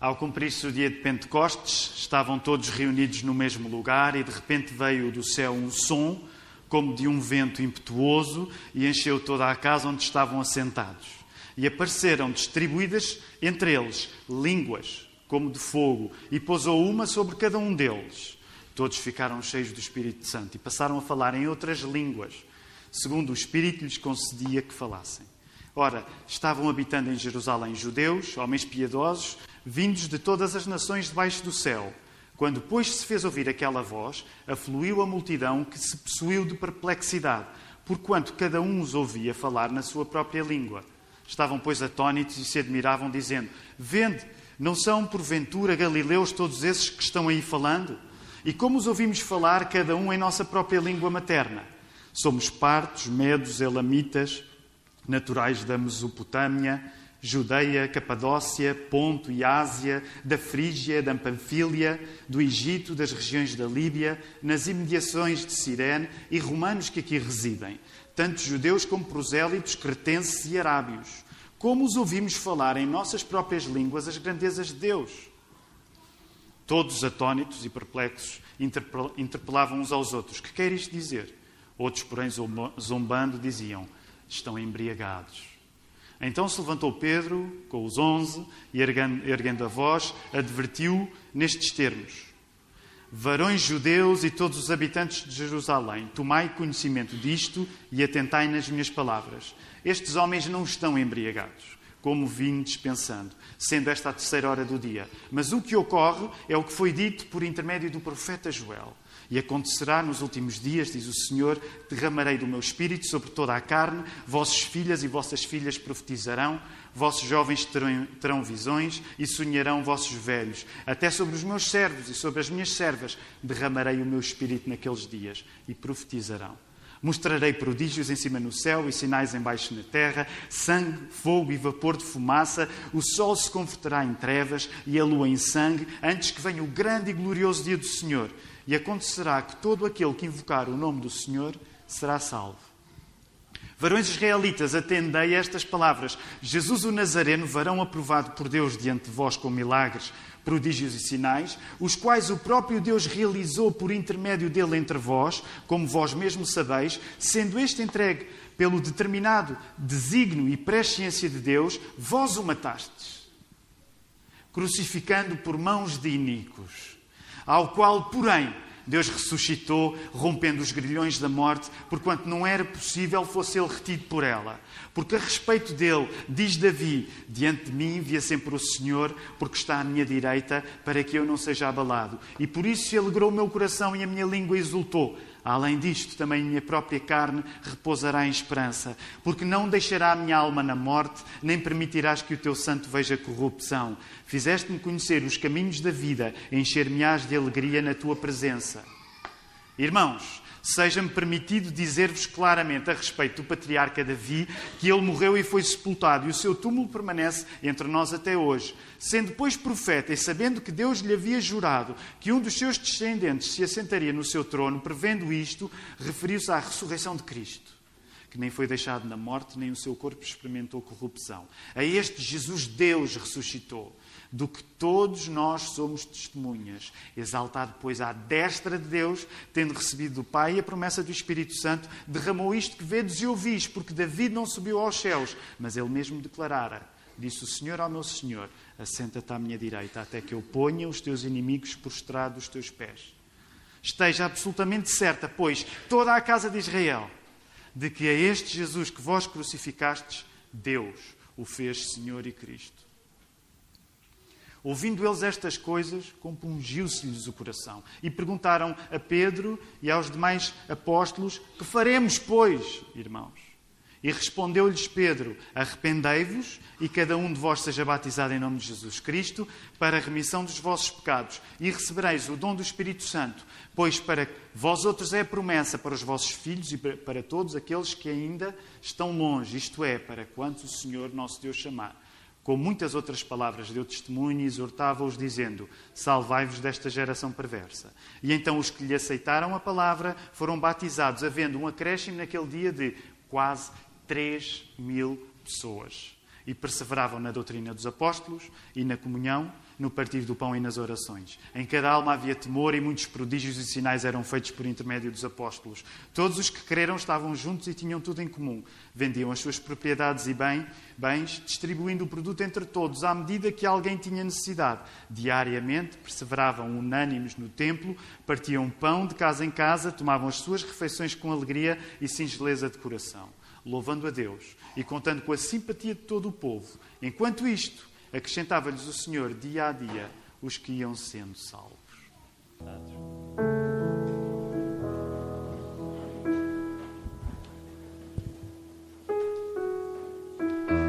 Ao cumprir-se o dia de Pentecostes, estavam todos reunidos no mesmo lugar e de repente veio do céu um som, como de um vento impetuoso, e encheu toda a casa onde estavam assentados. E apareceram distribuídas entre eles línguas, como de fogo, e pousou uma sobre cada um deles. Todos ficaram cheios do Espírito Santo e passaram a falar em outras línguas, segundo o Espírito lhes concedia que falassem. Ora, estavam habitando em Jerusalém judeus, homens piedosos, vindos de todas as nações debaixo do céu. Quando, pois, se fez ouvir aquela voz, afluiu a multidão que se possuiu de perplexidade, porquanto cada um os ouvia falar na sua própria língua. Estavam, pois, atónitos e se admiravam, dizendo: Vende, não são porventura galileus todos esses que estão aí falando? E como os ouvimos falar, cada um em nossa própria língua materna? Somos partos, medos, elamitas, naturais da Mesopotâmia Judeia, Capadócia, Ponto e Ásia, da Frígia, da Panfília, do Egito, das regiões da Líbia, nas imediações de Cirene e romanos que aqui residem, tanto judeus como prosélitos, cretenses e arábios. Como os ouvimos falar em nossas próprias línguas as grandezas de Deus? Todos atónitos e perplexos interpelavam uns aos outros: Que quer isto dizer? Outros, porém, zombando, diziam: Estão embriagados. Então se levantou Pedro com os onze e, erguendo a voz, advertiu nestes termos: Varões judeus e todos os habitantes de Jerusalém, tomai conhecimento disto e atentai nas minhas palavras. Estes homens não estão embriagados, como vim dispensando, sendo esta a terceira hora do dia. Mas o que ocorre é o que foi dito por intermédio do profeta Joel. E acontecerá nos últimos dias, diz o Senhor, derramarei do meu espírito sobre toda a carne, vossos filhas e vossas filhas profetizarão, vossos jovens terão, terão visões e sonharão vossos velhos. Até sobre os meus servos e sobre as minhas servas derramarei o meu espírito naqueles dias e profetizarão. Mostrarei prodígios em cima no céu e sinais embaixo na terra, sangue, fogo e vapor de fumaça. O sol se converterá em trevas e a lua em sangue, antes que venha o grande e glorioso dia do Senhor. E acontecerá que todo aquele que invocar o nome do Senhor será salvo. Varões israelitas, atendei a estas palavras. Jesus o Nazareno, varão aprovado por Deus diante de vós com milagres, prodígios e sinais, os quais o próprio Deus realizou por intermédio dele entre vós, como vós mesmos sabeis, sendo este entregue pelo determinado desígnio e presciência de Deus, vós o matastes, crucificando por mãos de iníquos ao qual, porém, Deus ressuscitou, rompendo os grilhões da morte, porquanto não era possível fosse ele retido por ela. Porque a respeito dele, diz Davi: Diante de mim via sempre o Senhor, porque está à minha direita, para que eu não seja abalado. E por isso se alegrou o meu coração e a minha língua exultou. Além disto, também minha própria carne repousará em esperança, porque não deixará a minha alma na morte, nem permitirás que o teu santo veja corrupção. Fizeste-me conhecer os caminhos da vida, encher-me-ás de alegria na tua presença. Irmãos, seja-me permitido dizer-vos claramente a respeito do patriarca Davi que ele morreu e foi sepultado, e o seu túmulo permanece entre nós até hoje. Sendo, pois, profeta e sabendo que Deus lhe havia jurado que um dos seus descendentes se assentaria no seu trono, prevendo isto, referiu-se à ressurreição de Cristo que nem foi deixado na morte, nem o seu corpo experimentou corrupção. A este Jesus Deus ressuscitou, do que todos nós somos testemunhas. Exaltado, pois, à destra de Deus, tendo recebido do Pai a promessa do Espírito Santo, derramou isto que vedes e ouvis, porque David não subiu aos céus, mas ele mesmo declarara: Disse o Senhor ao meu Senhor: Assenta-te à minha direita, até que eu ponha os teus inimigos prostrados aos teus pés. Esteja absolutamente certa, pois, toda a casa de Israel, de que a este Jesus que vós crucificastes, Deus o fez Senhor e Cristo. Ouvindo eles estas coisas, compungiu-se-lhes o coração. E perguntaram a Pedro e aos demais apóstolos: Que faremos, pois, irmãos? E respondeu-lhes Pedro: Arrependei-vos e cada um de vós seja batizado em nome de Jesus Cristo para a remissão dos vossos pecados. E recebereis o dom do Espírito Santo, pois para vós outros é a promessa para os vossos filhos e para todos aqueles que ainda estão longe, isto é, para quantos o Senhor nosso Deus chamar com muitas outras palavras, deu testemunho e exortava-os, dizendo: Salvai-vos desta geração perversa. E então os que lhe aceitaram a palavra foram batizados, havendo um acréscimo naquele dia de quase 3 mil pessoas. E perseveravam na doutrina dos apóstolos e na comunhão, no partir do pão e nas orações. Em cada alma havia temor e muitos prodígios e sinais eram feitos por intermédio dos apóstolos. Todos os que creram estavam juntos e tinham tudo em comum. Vendiam as suas propriedades e bem, bens, distribuindo o produto entre todos à medida que alguém tinha necessidade. Diariamente perseveravam unânimes no templo, partiam pão de casa em casa, tomavam as suas refeições com alegria e singeleza de coração, louvando a Deus e contando com a simpatia de todo o povo. Enquanto isto, acrescentava-lhes o Senhor dia a dia os que iam sendo salvos.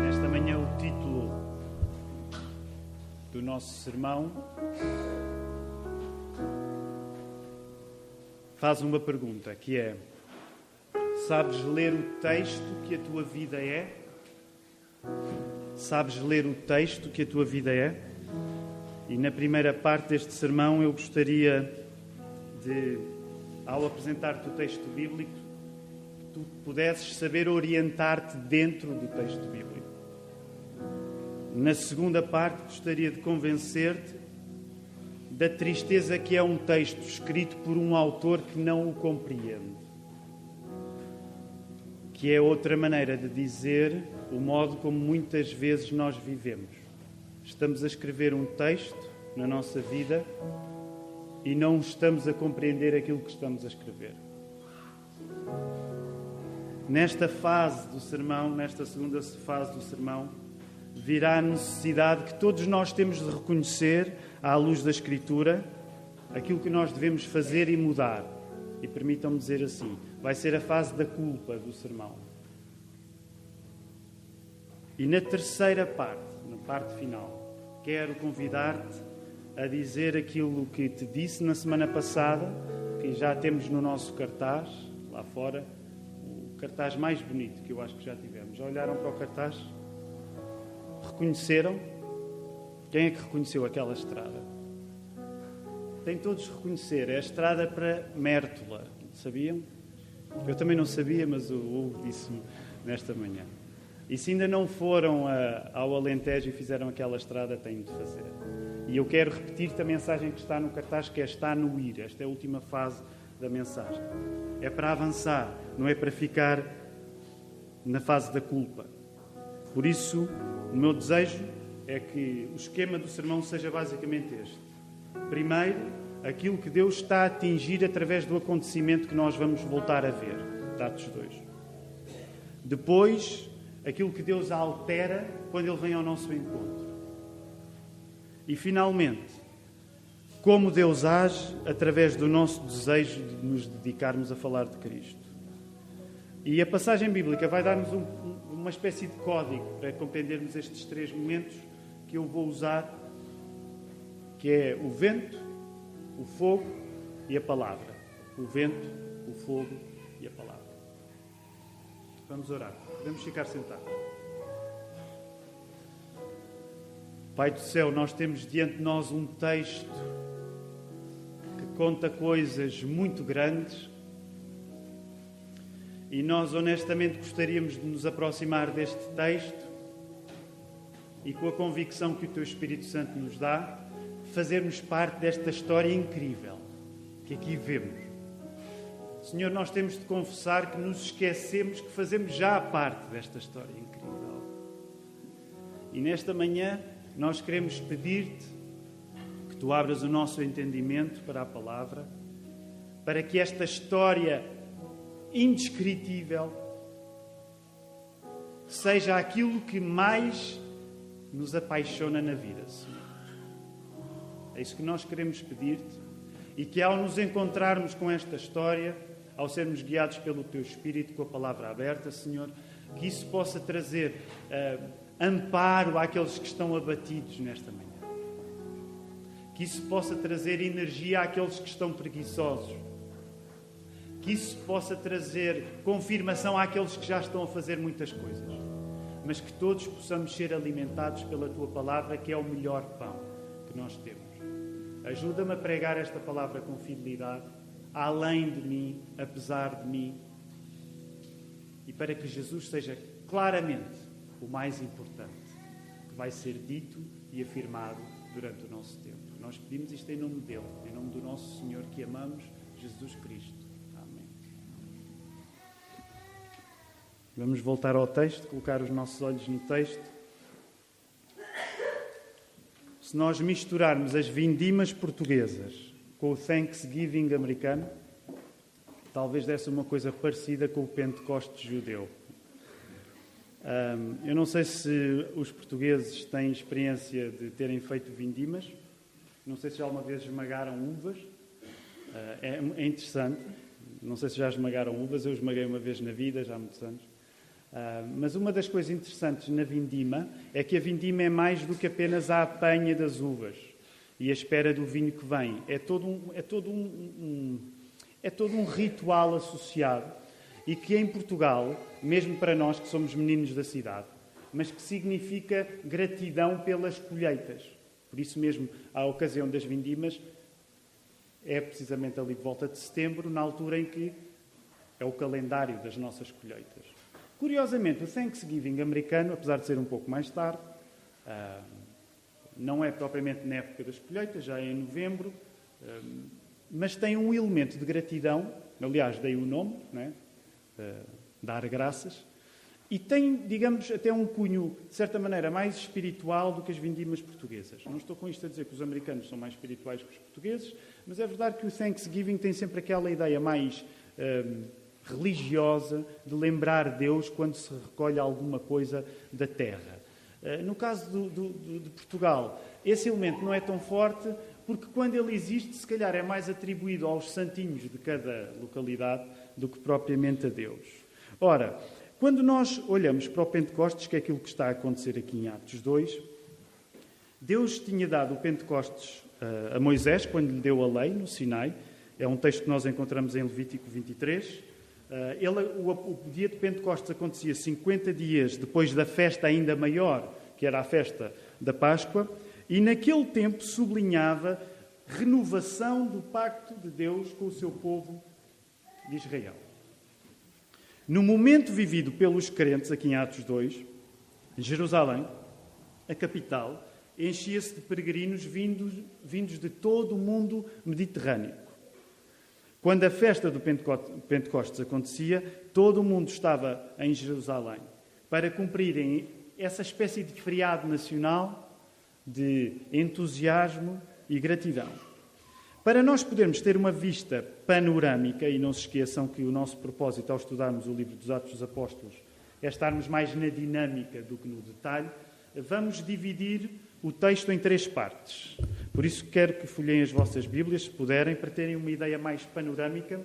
Esta manhã, o título do nosso sermão faz uma pergunta que é: Sabes ler o texto que a tua vida é? Sabes ler o texto que a tua vida é? E na primeira parte deste sermão eu gostaria de, ao apresentar-te o texto bíblico, que tu pudesses saber orientar-te dentro do texto bíblico. Na segunda parte gostaria de convencer-te da tristeza que é um texto escrito por um autor que não o compreende. Que é outra maneira de dizer o modo como muitas vezes nós vivemos. Estamos a escrever um texto na nossa vida e não estamos a compreender aquilo que estamos a escrever. Nesta fase do sermão, nesta segunda fase do sermão, virá a necessidade que todos nós temos de reconhecer, à luz da Escritura, aquilo que nós devemos fazer e mudar. E permitam-me dizer assim: vai ser a fase da culpa do sermão. E na terceira parte, na parte final, quero convidar-te a dizer aquilo que te disse na semana passada, que já temos no nosso cartaz, lá fora, o cartaz mais bonito que eu acho que já tivemos. Já olharam para o cartaz? Reconheceram? Quem é que reconheceu aquela estrada? Tem todos reconhecer, é a estrada para Mértola, sabiam? Eu também não sabia, mas o Hugo disse-me nesta manhã. E se ainda não foram a, ao Alentejo e fizeram aquela estrada, têm de fazer. E eu quero repetir-te a mensagem que está no cartaz, que é está no ir. Esta é a última fase da mensagem. É para avançar, não é para ficar na fase da culpa. Por isso, o meu desejo é que o esquema do sermão seja basicamente este. Primeiro, aquilo que Deus está a atingir através do acontecimento que nós vamos voltar a ver. Atos 2. Depois, aquilo que Deus altera quando Ele vem ao nosso encontro. E, finalmente, como Deus age através do nosso desejo de nos dedicarmos a falar de Cristo. E a passagem bíblica vai dar-nos um, uma espécie de código para compreendermos estes três momentos que eu vou usar, que é o vento, o fogo e a palavra. O vento, o fogo e a palavra. Vamos orar. Podemos ficar sentados. Pai do céu, nós temos diante de nós um texto que conta coisas muito grandes e nós honestamente gostaríamos de nos aproximar deste texto e com a convicção que o Teu Espírito Santo nos dá, fazermos parte desta história incrível que aqui vemos. Senhor, nós temos de confessar que nos esquecemos que fazemos já parte desta história incrível. E nesta manhã nós queremos pedir-te que tu abras o nosso entendimento para a palavra, para que esta história indescritível seja aquilo que mais nos apaixona na vida, Senhor. É isso que nós queremos pedir-te e que ao nos encontrarmos com esta história, ao sermos guiados pelo Teu Espírito com a palavra aberta, Senhor, que isso possa trazer uh, amparo àqueles que estão abatidos nesta manhã. Que isso possa trazer energia àqueles que estão preguiçosos. Que isso possa trazer confirmação àqueles que já estão a fazer muitas coisas. Mas que todos possamos ser alimentados pela Tua palavra, que é o melhor pão que nós temos. Ajuda-me a pregar esta palavra com fidelidade além de mim, apesar de mim, e para que Jesus seja claramente o mais importante que vai ser dito e afirmado durante o nosso tempo. Nós pedimos isto em nome dele, em nome do nosso Senhor que amamos, Jesus Cristo. Amém. Vamos voltar ao texto, colocar os nossos olhos no texto. Se nós misturarmos as vindimas portuguesas com o Thanksgiving americano, talvez desse uma coisa parecida com o Pentecostes judeu. Um, eu não sei se os portugueses têm experiência de terem feito vindimas, não sei se já alguma vez esmagaram uvas, uh, é, é, interessante. Não sei se já esmagaram uvas, eu esmaguei uma vez na vida, já há muitos anos. Uh, mas uma das coisas interessantes na vindima é que a vindima é mais do que apenas a apanha das uvas e a espera do vinho que vem. É todo um, é todo um, um é todo um ritual associado e que em Portugal, mesmo para nós que somos meninos da cidade, mas que significa gratidão pelas colheitas. Por isso mesmo, a ocasião das vindimas é precisamente ali de volta de setembro, na altura em que é o calendário das nossas colheitas. Curiosamente, o Thanksgiving americano, apesar de ser um pouco mais tarde, ah, não é propriamente na época das colheitas, já é em novembro, ah, mas tem um elemento de gratidão, aliás, dei o nome, né? dar graças, e tem, digamos, até um cunho, de certa maneira, mais espiritual do que as vindimas portuguesas. Não estou com isto a dizer que os americanos são mais espirituais que os portugueses, mas é verdade que o Thanksgiving tem sempre aquela ideia mais hum, religiosa de lembrar Deus quando se recolhe alguma coisa da terra. Uh, no caso do, do, de Portugal, esse elemento não é tão forte, porque quando ele existe, se calhar é mais atribuído aos santinhos de cada localidade do que propriamente a Deus. Ora, quando nós olhamos para o Pentecostes, que é aquilo que está a acontecer aqui em Atos 2, Deus tinha dado o Pentecostes uh, a Moisés quando lhe deu a lei no Sinai. É um texto que nós encontramos em Levítico 23. Eh, ele, o, o, dia de Pentecostes acontecia 50 dias depois da festa ainda maior, que era a festa da Páscoa, e naquele tempo sublinhava renovação do pacto de Deus com o seu povo de Israel. No momento vivido pelos crentes, aqui em Atos 2, Jerusalém, a capital, enchia-se de peregrinos vindos, vindos de todo o mundo mediterrâneo. Quando a festa do Pentecostes acontecia, todo o mundo estava em Jerusalém para cumprirem essa espécie de feriado nacional de entusiasmo e gratidão. Para nós podermos ter uma vista panorâmica, e não se esqueçam que o nosso propósito ao estudarmos o livro dos Atos dos Apóstolos é estarmos mais na dinâmica do que no detalhe, vamos dividir o texto em três partes. Por isso quero que folhem as vossas Bíblias, se puderem, para terem uma ideia mais panorâmica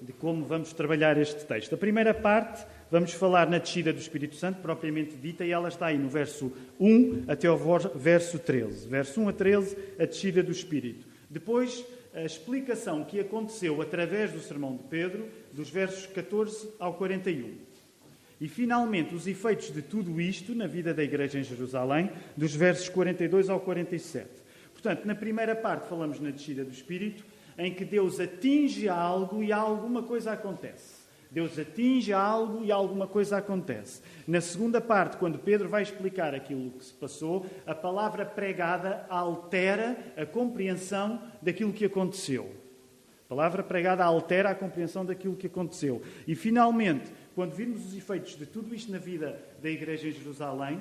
de como vamos trabalhar este texto. A primeira parte vamos falar na descida do Espírito Santo, propriamente dita, e ela está aí no verso 1 até ao verso 13. Verso 1 a 13, a descida do Espírito. Depois, a explicação que aconteceu através do sermão de Pedro, dos versos 14 ao 41. E, finalmente, os efeitos de tudo isto na vida da Igreja em Jerusalém, dos versos 42 ao 47. Portanto, na primeira parte falamos na descida do Espírito, em que Deus atinge algo e alguma coisa acontece. Deus atinge algo e alguma coisa acontece. Na segunda parte, quando Pedro vai explicar aquilo que se passou, a palavra pregada altera a compreensão daquilo que aconteceu. A palavra pregada altera a compreensão daquilo que aconteceu. E finalmente, quando virmos os efeitos de tudo isto na vida da Igreja em Jerusalém,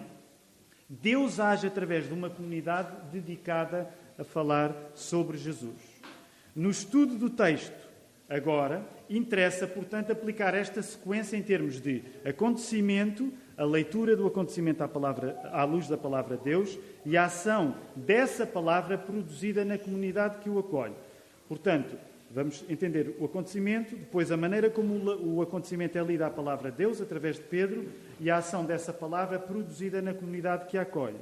Deus age através de uma comunidade dedicada a falar sobre Jesus. No estudo do texto, agora, interessa, portanto, aplicar esta sequência em termos de acontecimento, a leitura do acontecimento à, palavra, à luz da palavra de Deus e a ação dessa palavra produzida na comunidade que o acolhe. Portanto, vamos entender o acontecimento, depois a maneira como o acontecimento é lido à palavra de Deus, através de Pedro, e a ação dessa palavra produzida na comunidade que a acolhe.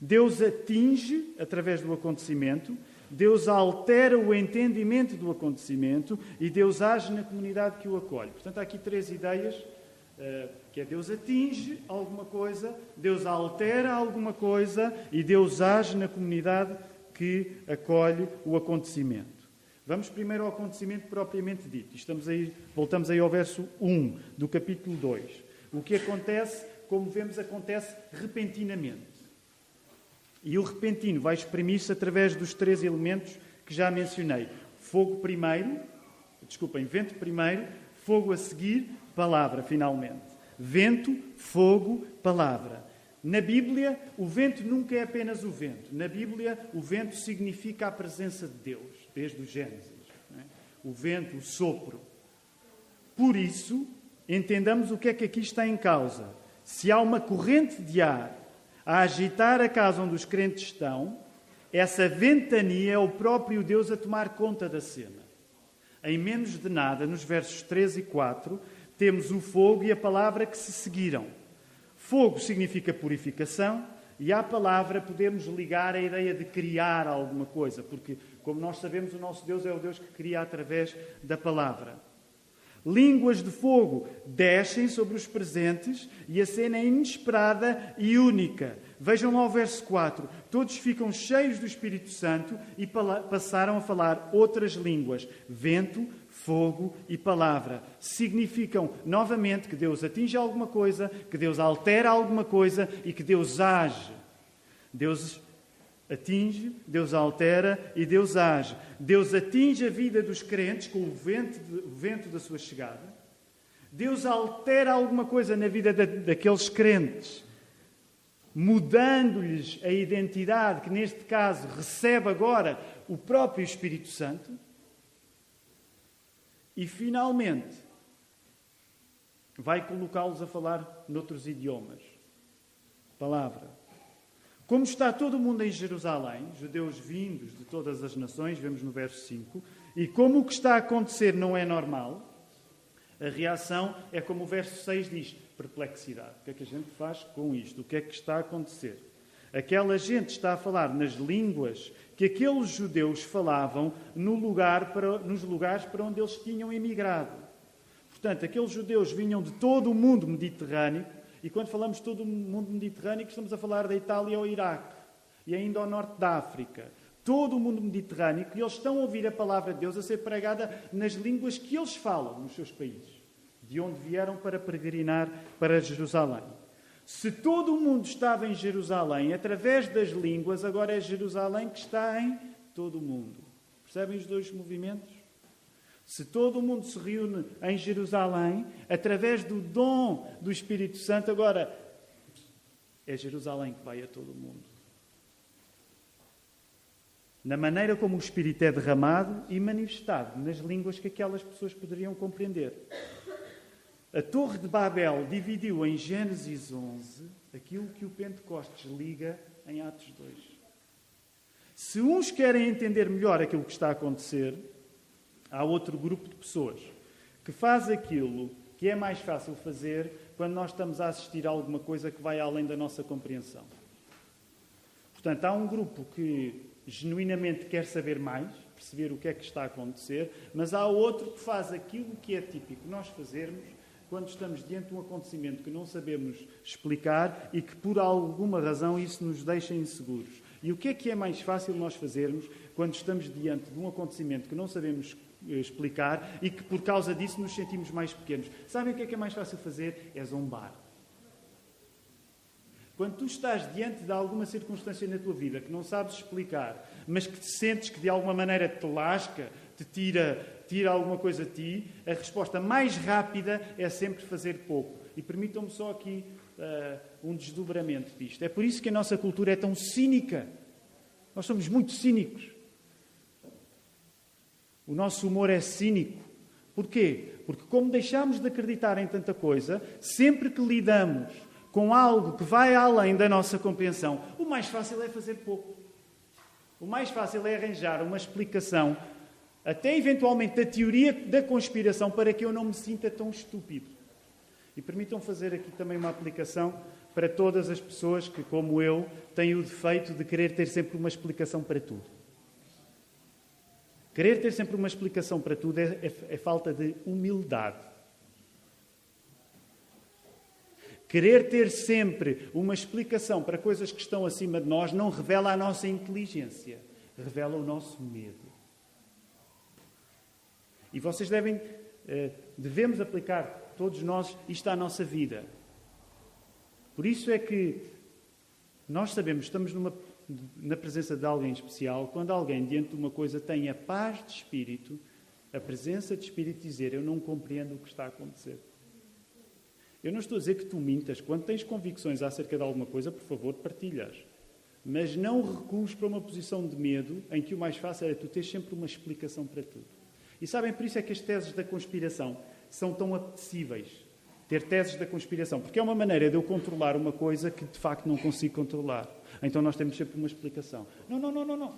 Deus atinge, através do acontecimento, Deus altera o entendimento do acontecimento e Deus age na comunidade que o acolhe. Portanto, há aqui três ideias, eh, que é Deus atinge alguma coisa, Deus altera alguma coisa e Deus age na comunidade que acolhe o acontecimento. Vamos primeiro ao acontecimento propriamente dito. Estamos aí, voltamos aí ao verso 1 do capítulo 2. O que acontece como vemos, acontece repentinamente. E o repentino vai exprimir-se através dos três elementos que já mencionei: fogo primeiro, desculpem, vento primeiro, fogo a seguir, palavra finalmente. Vento, fogo, palavra. Na Bíblia, o vento nunca é apenas o vento. Na Bíblia, o vento significa a presença de Deus, desde o Gênesis. É? O vento, o sopro. Por isso, entendamos o que é que aqui está em causa. Se há uma corrente de ar a agitar a casa onde os crentes estão, essa ventania é o próprio Deus a tomar conta da cena. Em menos de nada, nos versos 3 e 4, temos o fogo e a palavra que se seguiram. Fogo significa purificação e à palavra podemos ligar a ideia de criar alguma coisa, porque, como nós sabemos, o nosso Deus é o Deus que cria através da palavra. Línguas de fogo descem sobre os presentes e a cena é inesperada e única. Vejam lá o verso 4. Todos ficam cheios do Espírito Santo e passaram a falar outras línguas: vento, fogo e palavra. Significam novamente que Deus atinge alguma coisa, que Deus altera alguma coisa e que Deus age. Deus atinge, Deus altera e Deus age. Deus atinge a vida dos crentes com o vento, o vento da sua chegada. Deus altera alguma coisa na vida da, daqueles crentes, mudando-lhes a identidade, que neste caso recebe agora o próprio Espírito Santo. E finalmente vai colocá-los a falar noutros idiomas. Palavra. Como está todo o mundo em Jerusalém, judeus vindos de todas as nações, vemos no verso 5, e como o que está a acontecer não é normal, a reação é como o verso 6 diz: perplexidade. O que é que a gente faz com isto? O que é que está a acontecer? Aquela gente está a falar nas línguas que aqueles judeus falavam no lugar para, nos lugares para onde eles tinham emigrado. Portanto, aqueles judeus vinham de todo o mundo mediterrâneo e quando falamos de todo o mundo mediterrâneo, estamos a falar da Itália ao Iraque e ainda ao norte da África. Todo o mundo mediterrâneo, que eles estão a ouvir a palavra de Deus a ser pregada nas línguas que eles falam nos seus países, de onde vieram para peregrinar para Jerusalém. Se todo o mundo estava em Jerusalém através das línguas, agora é Jerusalém que está em todo o mundo. Percebem os dois movimentos? Se todo o mundo se reúne em Jerusalém, através do dom do Espírito Santo, agora é Jerusalém que vai a todo o mundo. Na maneira como o Espírito é derramado e manifestado nas línguas que aquelas pessoas poderiam compreender. A Torre de Babel dividiu em Gênesis 11 aquilo que o Pentecostes liga em Atos 2. Se uns querem entender melhor aquilo que está a acontecer, há outro grupo de pessoas que faz aquilo que é mais fácil fazer quando nós estamos a assistir a alguma coisa que vai além da nossa compreensão. Portanto, há um grupo que genuinamente quer saber mais, perceber o que é que está a acontecer, mas há outro que faz aquilo que é típico nós fazermos quando estamos diante de um acontecimento que não sabemos explicar e que por alguma razão isso nos deixa inseguros. E o que é que é mais fácil nós fazermos quando estamos diante de um acontecimento que não sabemos explicar e que por causa disso nos sentimos mais pequenos. Sabem o que é que é mais fácil fazer? É zombar. Quando tu estás diante de alguma circunstância na tua vida que não sabes explicar, mas que te sentes que de alguma maneira te lasca, te tira, tira alguma coisa de ti, a resposta mais rápida é sempre fazer pouco. E permitam-me só aqui uh, um desdobramento disto. É por isso que a nossa cultura é tão cínica. Nós somos muito cínicos. O nosso humor é cínico. Porquê? Porque, como deixamos de acreditar em tanta coisa, sempre que lidamos com algo que vai além da nossa compreensão, o mais fácil é fazer pouco. O mais fácil é arranjar uma explicação, até eventualmente da teoria da conspiração, para que eu não me sinta tão estúpido. E permitam fazer aqui também uma aplicação para todas as pessoas que, como eu, têm o defeito de querer ter sempre uma explicação para tudo. Querer ter sempre uma explicação para tudo é, é, é falta de humildade. Querer ter sempre uma explicação para coisas que estão acima de nós não revela a nossa inteligência, revela o nosso medo. E vocês devem, eh, devemos aplicar, todos nós, isto à nossa vida. Por isso é que nós sabemos, estamos numa, na presença de alguém especial, quando alguém diante de uma coisa tem a paz de espírito, a presença de espírito dizer: Eu não compreendo o que está a acontecer. Eu não estou a dizer que tu mintas. Quando tens convicções acerca de alguma coisa, por favor, partilhas. Mas não recues para uma posição de medo em que o mais fácil é tu teres sempre uma explicação para tudo. E sabem, por isso é que as teses da conspiração são tão apetecíveis. Ter teses da conspiração. Porque é uma maneira de eu controlar uma coisa que de facto não consigo controlar. Então nós temos sempre uma explicação. Não, não, não, não, não.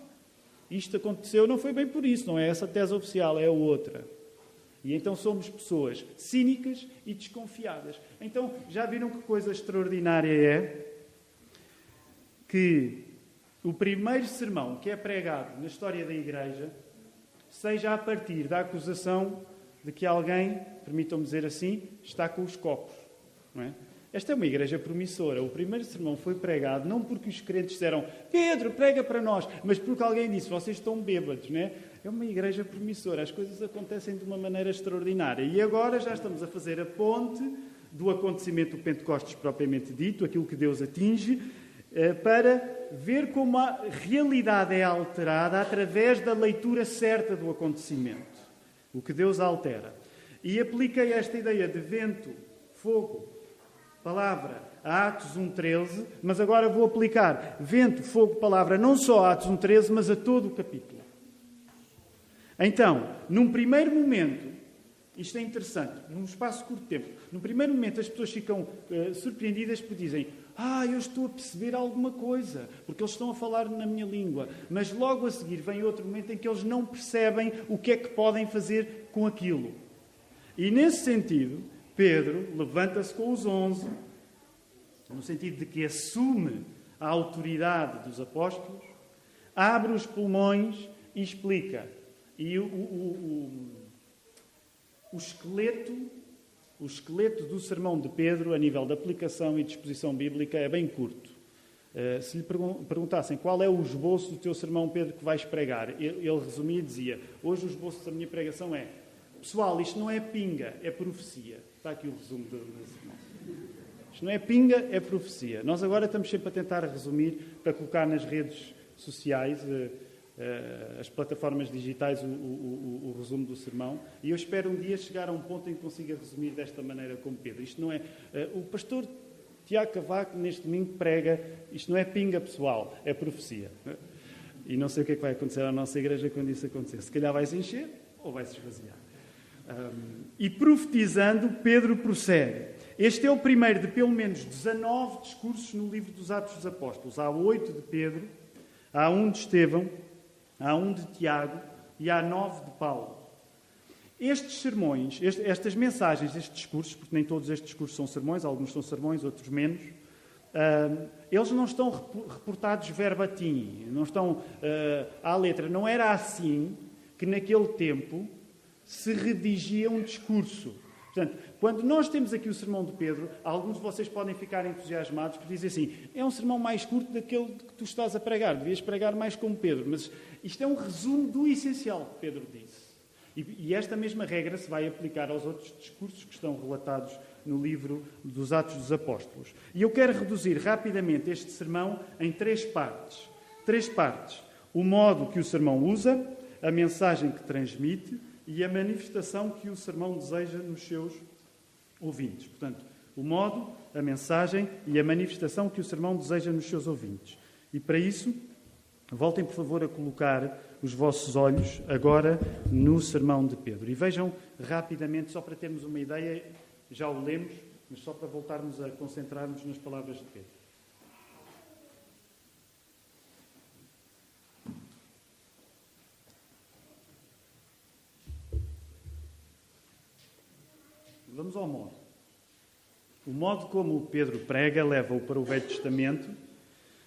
Isto aconteceu, não foi bem por isso, não é essa tese oficial, é outra. E então somos pessoas cínicas e desconfiadas. Então, já viram que coisa extraordinária é que o primeiro sermão que é pregado na história da Igreja seja a partir da acusação de que alguém, permitam-me dizer assim, está com os copos. Não é? Esta é uma igreja promissora. O primeiro sermão foi pregado não porque os crentes disseram Pedro, prega para nós, mas porque alguém disse vocês estão bêbados, não é? É uma igreja promissora. As coisas acontecem de uma maneira extraordinária. E agora já estamos a fazer a ponte do acontecimento do Pentecostes propriamente dito, aquilo que Deus atinge, eh, para ver como a realidade é alterada através da leitura certa do acontecimento. O que Deus altera. E apliquei esta ideia de vento, fogo, palavra a Atos 1.13, mas agora vou aplicar vento, fogo, palavra não só a Atos 1.13, mas a todo o capítulo. Então, num primeiro momento, isto é interessante, num espaço curto de tempo, num primeiro momento as pessoas ficam uh, surpreendidas porque dizem ah, eu estou a perceber alguma coisa, porque eles estão a falar na minha língua. Mas logo a seguir vem outro momento em que eles não percebem o que é que podem fazer com aquilo. E nesse sentido, Pedro levanta-se com os onze, no sentido de que assume a autoridade dos apóstolos, abre os pulmões e explica e o, o, o, o esqueleto o esqueleto do sermão de Pedro, a nível de aplicação e disposição bíblica, é bem curto. Uh, se lhe perguntassem qual é o esboço do teu sermão, Pedro, que vais pregar, ele resumia e dizia: Hoje o esboço da minha pregação é: Pessoal, isto não é pinga, é profecia. Está aqui o resumo do. Isto não é pinga, é profecia. Nós agora estamos sempre a tentar resumir para colocar nas redes sociais. Uh, uh, as plataformas digitais o, o, o, o, resumo do sermão e eu espero um dia chegar a um ponto em que consiga resumir desta maneira como Pedro. Isto não é. Uh, o pastor Tiago Cavaco, neste domingo, prega. Isto não é pinga pessoal, é profecia. E não sei o que é que vai acontecer à nossa igreja quando isso acontecer. Se calhar vai se encher ou vai se esvaziar. Um, e profetizando, Pedro prossegue. Este é o primeiro de pelo menos 19 discursos no livro dos Atos dos Apóstolos. Há oito de Pedro, há um de Estevão, há um de Tiago e há nove de Paulo. Estes sermões, estas mensagens, estes discursos, porque nem todos estes discursos são sermões, alguns são sermões, outros menos, uh, eles não estão reportados verbatim, não estão uh, à letra. Não era assim que naquele tempo se redigia um discurso. Portanto, quando nós temos aqui o sermão de Pedro, alguns de vocês podem ficar entusiasmados por dizer assim: é um sermão mais curto daquele que tu estás a pregar, devias pregar mais como Pedro. Mas isto é um resumo do essencial que Pedro disse. E, e esta mesma regra se vai aplicar aos outros discursos que estão relatados no livro dos Atos dos Apóstolos. E eu quero reduzir rapidamente este sermão em três partes. Três partes: o modo que o sermão usa, a mensagem que transmite e a manifestação que o sermão deseja nos seus ouvintes. Portanto, o modo, a mensagem e a manifestação que o sermão deseja nos seus ouvintes. E para isso, voltem por favor a colocar os vossos olhos agora no sermão de Pedro. E vejam rapidamente, só para termos uma ideia, já o lemos, mas só para voltarmos a concentrarmos nas palavras de Pedro. Vamos ao modo. O modo como Pedro prega leva-o para o Velho Testamento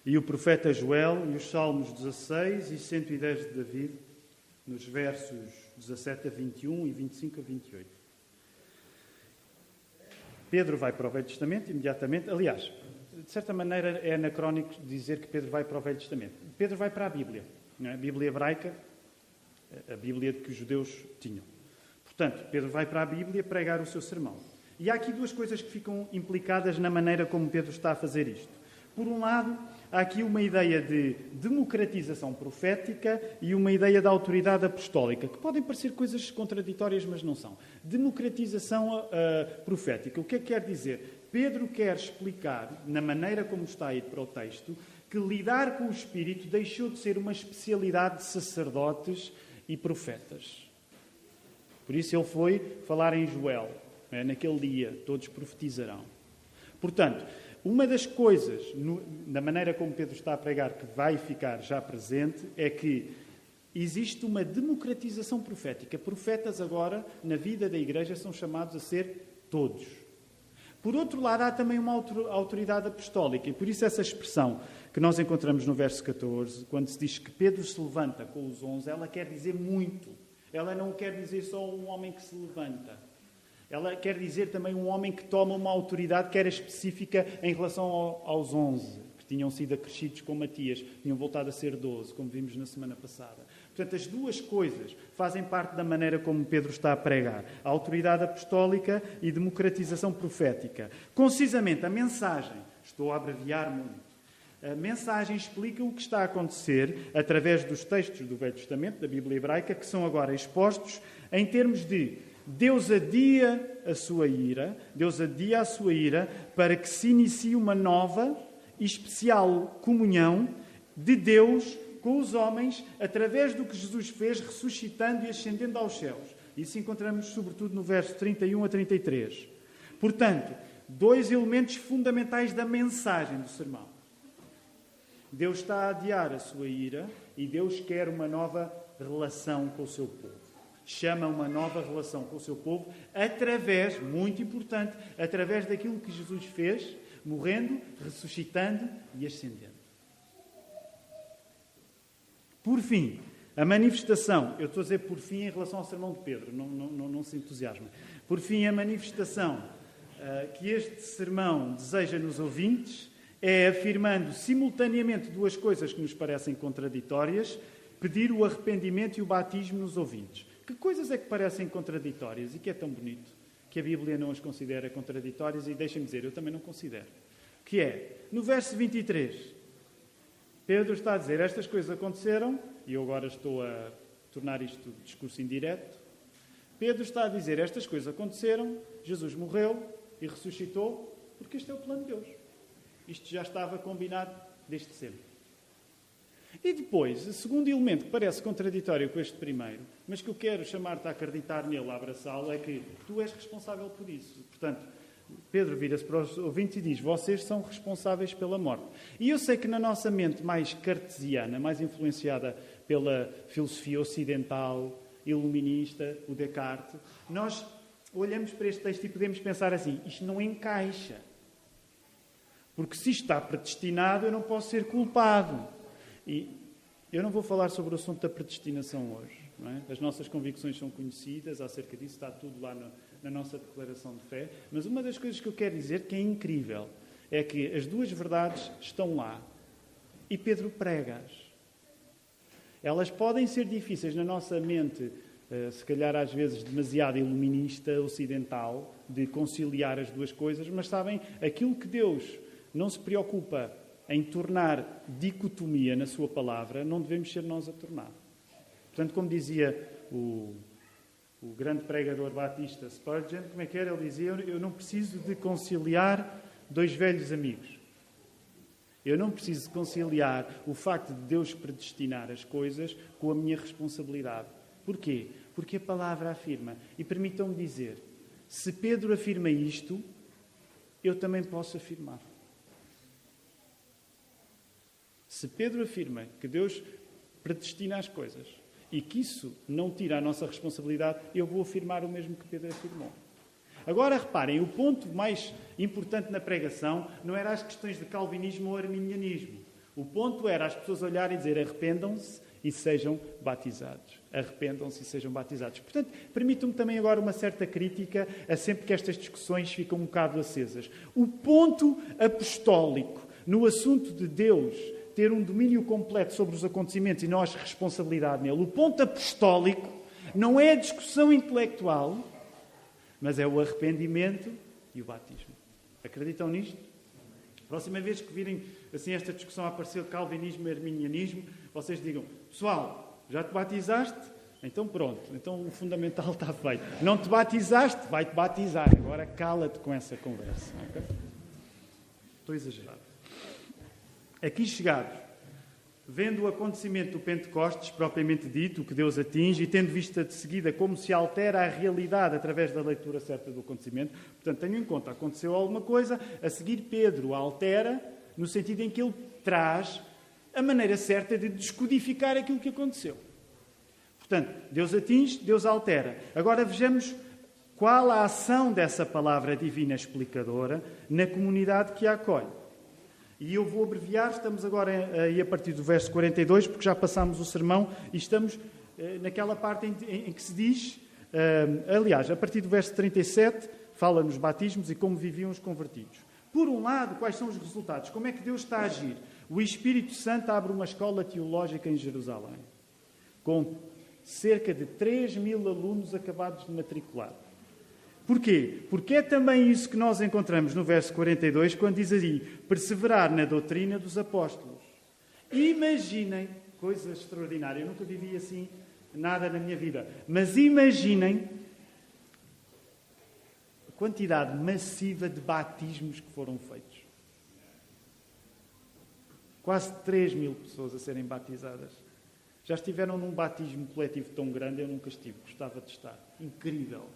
e o profeta Joel e os Salmos 16 e 110 de David, nos versos 17 a 21 e 25 a 28. Pedro vai para o Velho Testamento imediatamente. Aliás, de certa maneira é anacrónico dizer que Pedro vai para o Velho Testamento. Pedro vai para a Bíblia, é? a Bíblia hebraica, a Bíblia que os judeus tinham. Portanto, Pedro vai para a Bíblia pregar o seu sermão. E há aqui duas coisas que ficam implicadas na maneira como Pedro está a fazer isto. Por um lado, há aqui uma ideia de democratização profética e uma ideia de autoridade apostólica, que podem parecer coisas contraditórias, mas não são. Democratização uh, profética. O que é que quer dizer? Pedro quer explicar, na maneira como está aí para o texto, que lidar com o Espírito deixou de ser uma especialidade de sacerdotes e profetas. Por isso ele foi falar em Joel. É? Naquele dia, todos profetizarão. Portanto, uma das coisas, no, na maneira como Pedro está a pregar, que vai ficar já presente, é que existe uma democratização profética. Profetas agora, na vida da igreja, são chamados a ser todos. Por outro lado, há também uma autoridade apostólica, e por isso essa expressão que nós encontramos no verso 14, quando se diz que Pedro se levanta com os onze, ela quer dizer muito. Ela não quer dizer só um homem que se levanta. Ela quer dizer também um homem que toma uma autoridade que era específica em relação ao, aos onze, que tinham sido acrescidos com Matias, tinham voltado a ser doze, como vimos na semana passada. Portanto, as duas coisas fazem parte da maneira como Pedro está a pregar: a autoridade apostólica e democratização profética. Concisamente, a mensagem, estou a abreviar muito. A mensagem explica o que está a acontecer através dos textos do Velho Testamento, da Bíblia hebraica, que são agora expostos em termos de Deus adia a sua ira, Deus adia a sua ira para que se inicie uma nova e especial comunhão de Deus com os homens através do que Jesus fez, ressuscitando e ascendendo aos céus. Isso encontramos sobretudo no verso 31 a 33. Portanto, dois elementos fundamentais da mensagem do sermão. Deus está a adiar a sua ira e Deus quer uma nova relação com o seu povo chama uma nova relação com o seu povo através, muito importante, através daquilo que Jesus fez, morrendo, ressuscitando e ascendendo. Por fim, a manifestação, eu estou a dizer por fim em relação ao sermão de Pedro, não, não, não, não se entusiasme. Por fim, a manifestação uh, que este sermão deseja nos ouvintes é afirmando simultaneamente duas coisas que nos parecem contraditórias, pedir o arrependimento e o batismo nos ouvintes. Que coisas é que parecem contraditórias e que é tão bonito que a Bíblia não as considera contraditórias e deixem-me dizer, eu também não considero. Que é, no verso 23, Pedro está a dizer, estas coisas aconteceram, e eu agora estou a tornar isto discurso indireto. Pedro está a dizer, estas coisas aconteceram, Jesus morreu e ressuscitou, porque este é o plano de Deus. Isto já estava combinado desde sempre. E depois, o segundo elemento que parece contraditório com este primeiro, mas que eu quero chamar-te a acreditar nele, a abraçá-lo, é que tu és responsável por isso. Portanto, Pedro vira-se para os ouvintes e diz: Vocês são responsáveis pela morte. E eu sei que na nossa mente mais cartesiana, mais influenciada pela filosofia ocidental, iluminista, o Descartes, nós olhamos para este texto e podemos pensar assim: isto não encaixa. Porque se está predestinado, eu não posso ser culpado. E eu não vou falar sobre o assunto da predestinação hoje. É? As nossas convicções são conhecidas, acerca disso está tudo lá no, na nossa declaração de fé. Mas uma das coisas que eu quero dizer que é incrível é que as duas verdades estão lá e Pedro prega-as. Elas podem ser difíceis na nossa mente, eh, se calhar às vezes demasiado iluminista, ocidental, de conciliar as duas coisas, mas sabem, aquilo que Deus não se preocupa em tornar dicotomia na sua palavra, não devemos ser nós a tornar. Portanto, como dizia o, o grande pregador batista Spurgeon, como é que era? Ele dizia: Eu não preciso de conciliar dois velhos amigos. Eu não preciso conciliar o facto de Deus predestinar as coisas com a minha responsabilidade. Porquê? Porque a palavra afirma. E permitam-me dizer: se Pedro afirma isto, eu também posso afirmar. Se Pedro afirma que Deus predestina as coisas e que isso não tira a nossa responsabilidade, eu vou afirmar o mesmo que Pedro afirmou. Agora reparem, o ponto mais importante na pregação não era as questões de calvinismo ou arminianismo. O ponto era as pessoas olharem e dizer arrependam-se e sejam batizados. Arrependam-se e sejam batizados. Portanto, permitam-me também agora uma certa crítica a sempre que estas discussões ficam um bocado acesas. O ponto apostólico no assunto de Deus ter um domínio completo sobre os acontecimentos e nós responsabilidade nele. O ponto apostólico não é a discussão intelectual, mas é o arrependimento e o batismo. Acreditam nisto? Próxima vez que virem assim esta discussão aparecer calvinismo e arminianismo, vocês digam: Pessoal, já te batizaste? Então pronto, então o fundamental está feito. Não te batizaste? Vai-te batizar. Agora cala-te com essa conversa. Okay? Estou exagerado. Aqui chegados, vendo o acontecimento do Pentecostes, propriamente dito, o que Deus atinge, e tendo vista de seguida como se altera a realidade através da leitura certa do acontecimento, portanto, tenho em conta, aconteceu alguma coisa, a seguir Pedro altera, no sentido em que ele traz a maneira certa de descodificar aquilo que aconteceu. Portanto, Deus atinge, Deus altera. Agora vejamos qual a ação dessa palavra divina explicadora na comunidade que a acolhe. E eu vou abreviar, estamos agora aí a partir do verso 42, porque já passámos o sermão e estamos eh, naquela parte em, que se diz, eh, aliás, a partir do verso 37, fala nos batismos e como viviam os convertidos. Por um lado, quais são os resultados? Como é que Deus está a agir? O Espírito Santo abre uma escola teológica em Jerusalém, com cerca de 3 mil alunos acabados de matricular. Porquê? Porque é também isso que nós encontramos no verso 42, quando diz ali: perseverar na doutrina dos apóstolos. Imaginem, coisa extraordinária, eu nunca vivi assim nada na minha vida, mas imaginem a quantidade massiva de batismos que foram feitos. Quase 3 mil pessoas a serem batizadas. Já estiveram num batismo coletivo tão grande? Eu nunca estive, gostava de estar. Incrível.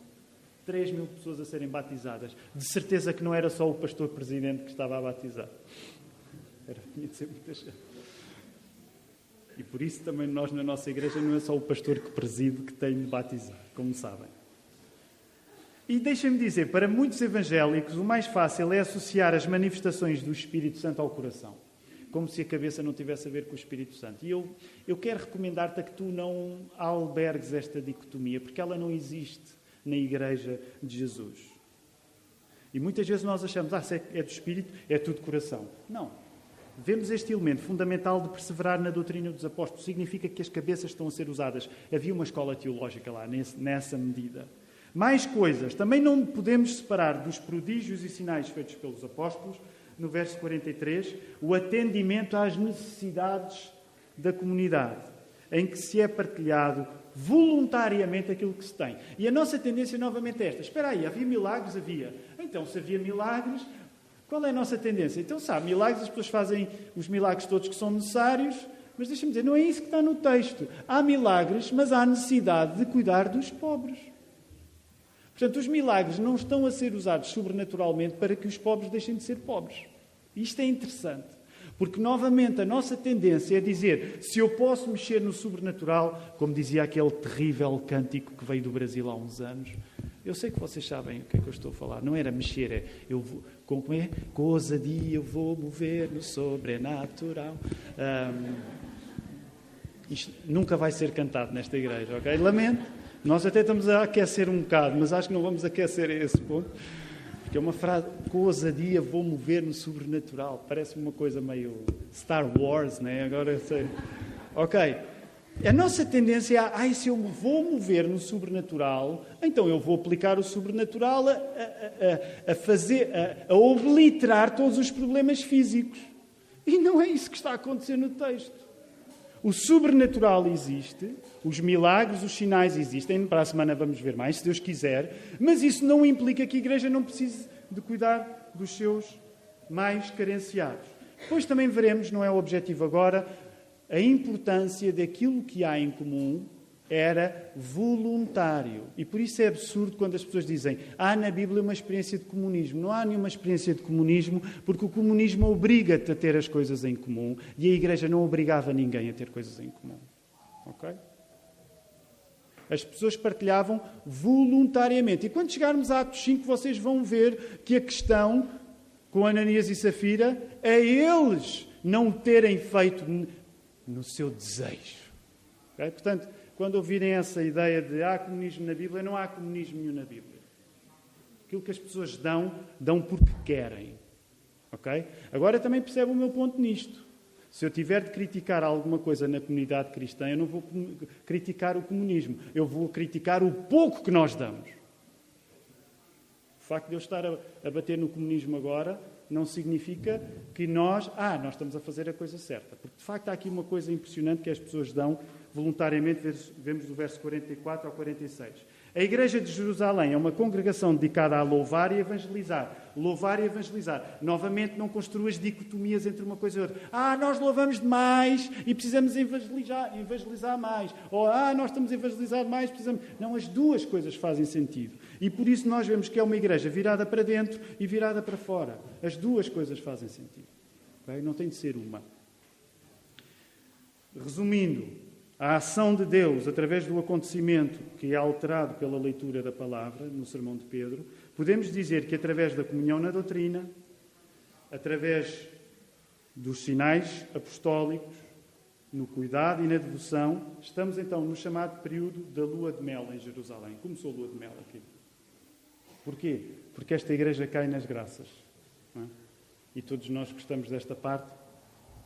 3 mil pessoas a serem batizadas. De certeza que não era só o pastor presidente que estava a batizar. Era, tinha de ser muita gente. E por isso também nós na nossa igreja não é só o pastor que preside que tem de batizar, como sabem. E deixem-me dizer, para muitos evangélicos, o mais fácil é associar as manifestações do Espírito Santo ao coração. Como se a cabeça não tivesse a ver com o Espírito Santo. E eu, eu quero recomendar-te que tu não albergues esta dicotomia, porque ela não existe na Igreja de Jesus. E muitas vezes nós achamos, ah, se é do Espírito, é tudo coração. Não. Vemos este elemento fundamental de perseverar na doutrina dos apóstolos. Significa que as cabeças estão a ser usadas. Havia uma escola teológica lá, nessa medida. Mais coisas. Também não podemos separar dos prodígios e sinais feitos pelos apóstolos, no verso 43, o atendimento às necessidades da comunidade, em que se é partilhado voluntariamente aquilo que se tem. E a nossa tendência novamente é esta. Espera aí, havia milagres? Havia. Então, se havia milagres, qual é a nossa tendência? Então, sabe, milagres, as pessoas fazem os milagres todos que são necessários, mas deixa-me dizer, não é isso que está no texto. Há milagres, mas há necessidade de cuidar dos pobres. Portanto, os milagres não estão a ser usados sobrenaturalmente para que os pobres deixem de ser pobres. Isto é interessante. Porque, novamente, a nossa tendência é dizer: se eu posso mexer no sobrenatural, como dizia aquele terrível cântico que veio do Brasil há uns anos, eu sei que vocês sabem o que é que eu estou a falar. Não era mexer, é eu vou, como é? Com ousadia eu vou mover no sobrenatural. Um, isto nunca vai ser cantado nesta igreja, ok? Lamento. Nós até estamos a aquecer um bocado, mas acho que não vamos aquecer a esse ponto que é uma frase, com ousadia vou mover no sobrenatural. Parece uma coisa meio Star Wars, né? Agora sei. Ok. A nossa tendência é, ai, se eu me vou mover no sobrenatural, então eu vou aplicar o sobrenatural a, a, a, a fazer, a obliterar todos os problemas físicos. E não é isso que está a acontecer no texto. O sobrenatural existe, os milagres, os sinais existem. Para a semana vamos ver mais, se Deus quiser. Mas isso não implica que a igreja não precise de cuidar dos seus mais carenciados. Depois também veremos, não é o objetivo agora, a importância daquilo que há em comum era voluntário. E por isso é absurdo quando as pessoas dizem há na Bíblia uma experiência de comunismo. Não há nenhuma experiência de comunismo, porque o comunismo obriga-te a ter as coisas em comum e a Igreja não obrigava ninguém a ter coisas em comum. Ok? As pessoas partilhavam voluntariamente. E quando chegarmos a Atos 5, vocês vão ver que a questão com Ananias e Safira é eles não terem feito no seu desejo. Okay? Portanto, quando ouvirem essa ideia de há comunismo na Bíblia, não há comunismo nenhum na Bíblia. Aquilo que as pessoas dão, dão porque querem. Ok? Agora também percebe o meu ponto nisto. Se eu tiver de criticar alguma coisa na comunidade cristã, eu não vou criticar o comunismo. Eu vou criticar o pouco que nós damos. facto de eu estar a bater no comunismo agora não significa que nós, ah, nós estamos a fazer a coisa certa. Porque de facto há aqui uma coisa impressionante que as pessoas dão voluntariamente, vemos do verso 44 ao 46. A Igreja de Jerusalém é uma congregação dedicada a louvar e evangelizar. Louvar e evangelizar. Novamente, não construas dicotomias entre uma coisa e outra. Ah, nós louvamos demais e precisamos evangelizar, evangelizar mais. Ou, ah, nós estamos a evangelizar mais, precisamos. Não, as duas coisas fazem sentido. E por isso nós vemos que é uma igreja virada para dentro e virada para fora. As duas coisas fazem sentido. Okay? Não tem de ser uma. Resumindo, a ação de Deus através do acontecimento que é alterado pela leitura da palavra no Sermão de Pedro, podemos dizer que através da comunhão na doutrina, através dos sinais apostólicos, no cuidado e na devoção, estamos então no chamado período da lua de mel em Jerusalém. Começou a lua de mel aqui. Porquê? Porque esta igreja cai nas graças. É? E todos nós gostamos desta parte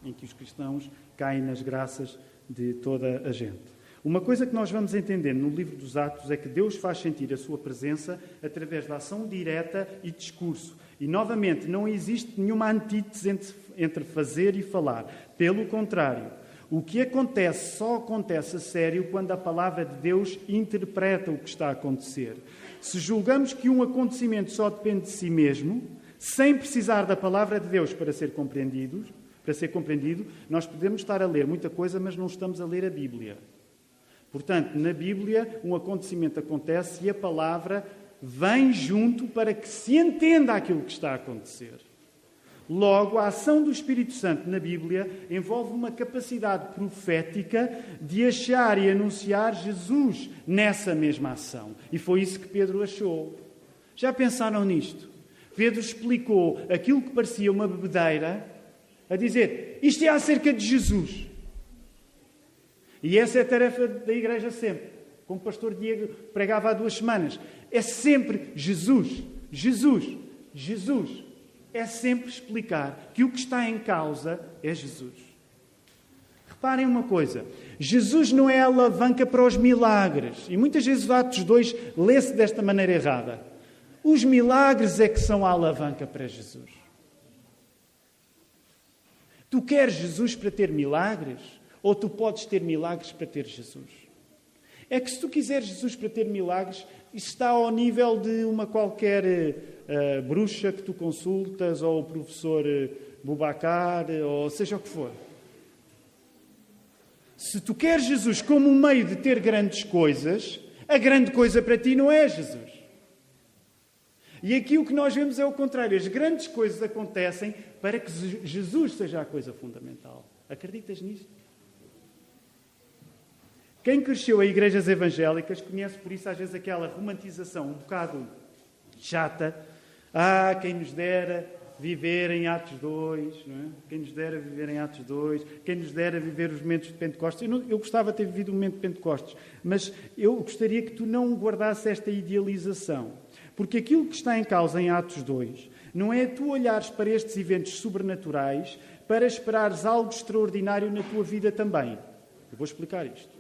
em que os cristãos caem nas graças de toda a gente. Uma coisa que nós vamos entender no livro dos Atos é que Deus faz sentir a sua presença através da ação direta e discurso. E, novamente, não existe nenhuma antítese entre, fazer e falar. Pelo contrário, o que acontece só acontece a sério quando a palavra de Deus interpreta o que está a acontecer. Se julgamos que um acontecimento só depende de si mesmo, sem precisar da palavra de Deus para ser compreendido, para ser compreendido, nós podemos estar a ler muita coisa, mas não estamos a ler a Bíblia. Portanto, na Bíblia, um acontecimento acontece e a palavra vem junto para que se entenda aquilo que está a acontecer. Logo, a ação do Espírito Santo na Bíblia envolve uma capacidade profética de achar e anunciar Jesus nessa mesma ação. E foi isso que Pedro achou. Já pensaram nisto? Pedro explicou aquilo que parecia uma bebedeira a dizer: Isto é acerca de Jesus. E essa é a tarefa da igreja sempre. Como o pastor Diego pregava há duas semanas. É sempre Jesus, Jesus, Jesus. É sempre explicar que o que está em causa é Jesus. Reparem uma coisa: Jesus não é a alavanca para os milagres. E muitas vezes Atos 2 lê-se desta maneira errada. Os milagres é que são a alavanca para Jesus. Tu queres Jesus para ter milagres? Ou tu podes ter milagres para ter Jesus? É que se tu quiseres Jesus para ter milagres, isso está ao nível de uma qualquer uh, bruxa que tu consultas, ou o professor uh, Bubacar, ou seja o que for. Se tu queres Jesus como um meio de ter grandes coisas, a grande coisa para ti não é Jesus. E aqui o que nós vemos é o contrário. As grandes coisas acontecem para que Jesus seja a coisa fundamental. Acreditas nisto? Quem cresceu em igrejas evangélicas conhece por isso às vezes aquela romantização um bocado chata. Ah, quem nos dera viver em Atos 2, não é? quem nos dera viver em Atos 2, quem nos dera viver os momentos de Pentecostes. Eu, não, eu gostava de ter vivido o momento de Pentecostes, mas eu gostaria que tu não guardasses esta idealização. Porque aquilo que está em causa em Atos 2 não é tu olhares para estes eventos sobrenaturais para esperares algo extraordinário na tua vida também. Eu vou explicar isto.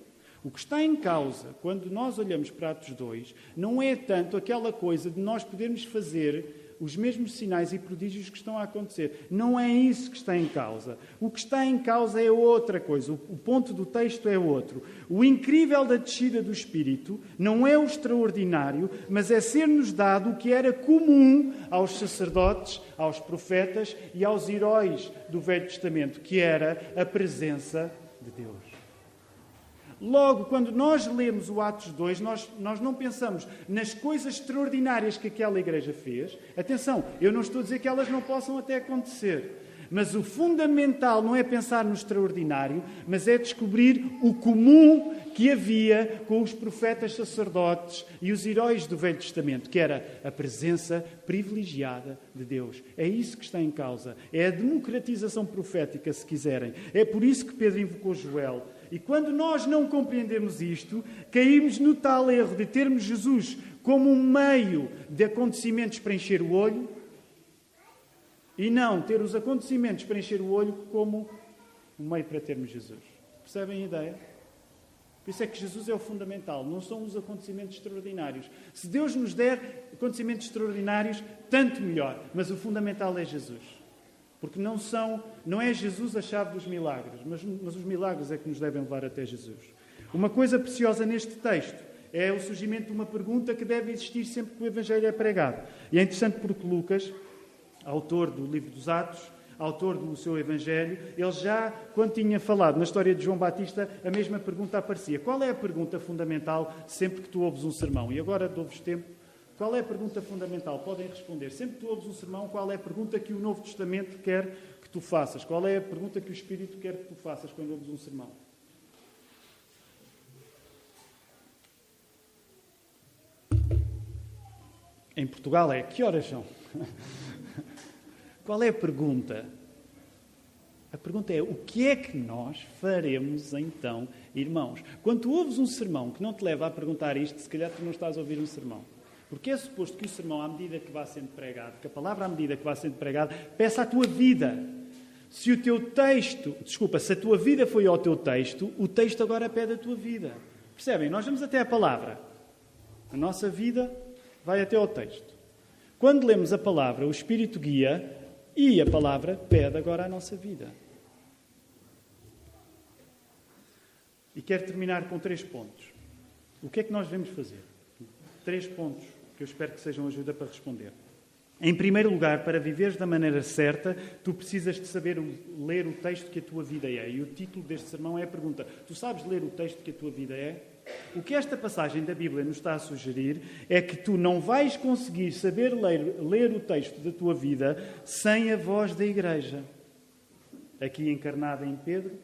O que está em causa quando nós olhamos para Atos 2 não é tanto aquela coisa de nós podermos fazer os mesmos sinais e prodígios que estão a acontecer. Não é isso que está em causa. O que está em causa é outra coisa. O ponto do texto é outro. O incrível da descida do Espírito não é o extraordinário, mas é ser-nos dado o que era comum aos sacerdotes, aos profetas e aos heróis do Velho Testamento, que era a presença de Deus. Logo, quando nós lemos o Atos 2, nós, nós não pensamos nas coisas extraordinárias que aquela igreja fez. Atenção, eu não estou a dizer que elas não possam até acontecer. Mas o fundamental não é pensar no extraordinário, mas é descobrir o comum que havia com os profetas sacerdotes e os heróis do Velho Testamento, que era a presença privilegiada de Deus. É isso que está em causa. É a democratização profética, se quiserem. É por isso que Pedro invocou Joel. E quando nós não compreendemos isto, caímos no tal erro de termos Jesus como um meio de acontecimentos para encher o olho e não ter os acontecimentos para encher o olho como um meio para termos Jesus. Percebem a ideia? Por isso é que Jesus é o fundamental, não são os acontecimentos extraordinários. Se Deus nos der acontecimentos extraordinários, tanto melhor, mas o fundamental é Jesus. Porque não, são, não é Jesus a chave dos milagres, mas, mas os milagres é que nos devem levar até Jesus. Uma coisa preciosa neste texto é o surgimento de uma pergunta que deve existir sempre que o Evangelho é pregado. E é interessante porque Lucas, autor do livro dos Atos, autor do seu Evangelho, ele já, quando tinha falado na história de João Batista, a mesma pergunta aparecia. Qual é a pergunta fundamental sempre que tu ouves um sermão? E agora dou-vos tempo. Qual é a pergunta fundamental? Podem responder. Sempre que tu ouves um sermão, qual é a pergunta que o Novo Testamento quer que tu faças? Qual é a pergunta que o Espírito quer que tu faças quando ouves um sermão? Em Portugal é que horas são? Qual é a pergunta? A pergunta é: o que é que nós faremos então, irmãos? Quando tu ouves um sermão que não te leva a perguntar isto, se calhar tu não estás a ouvir um sermão. Porque é suposto que o sermão, à medida que vai sendo pregado, que a palavra, à medida que vai sendo pregada, peça a tua vida. Se o teu texto, desculpa, se a tua vida foi ao teu texto, o texto agora pede a tua vida. Percebem? Nós vamos até a palavra. A nossa vida vai até ao texto. Quando lemos a palavra, o Espírito guia e a palavra pede agora a nossa vida. E quero terminar com três pontos. O que é que nós devemos fazer? Três pontos que eu espero que sejam ajuda para responder. Em primeiro lugar, para viveres da maneira certa, tu precisas de saber ler o texto que a tua vida é. E o título deste sermão é a pergunta: Tu sabes ler o texto que a tua vida é? O que esta passagem da Bíblia nos está a sugerir é que tu não vais conseguir saber ler, ler o texto da tua vida sem a voz da Igreja. Aqui encarnada em Pedro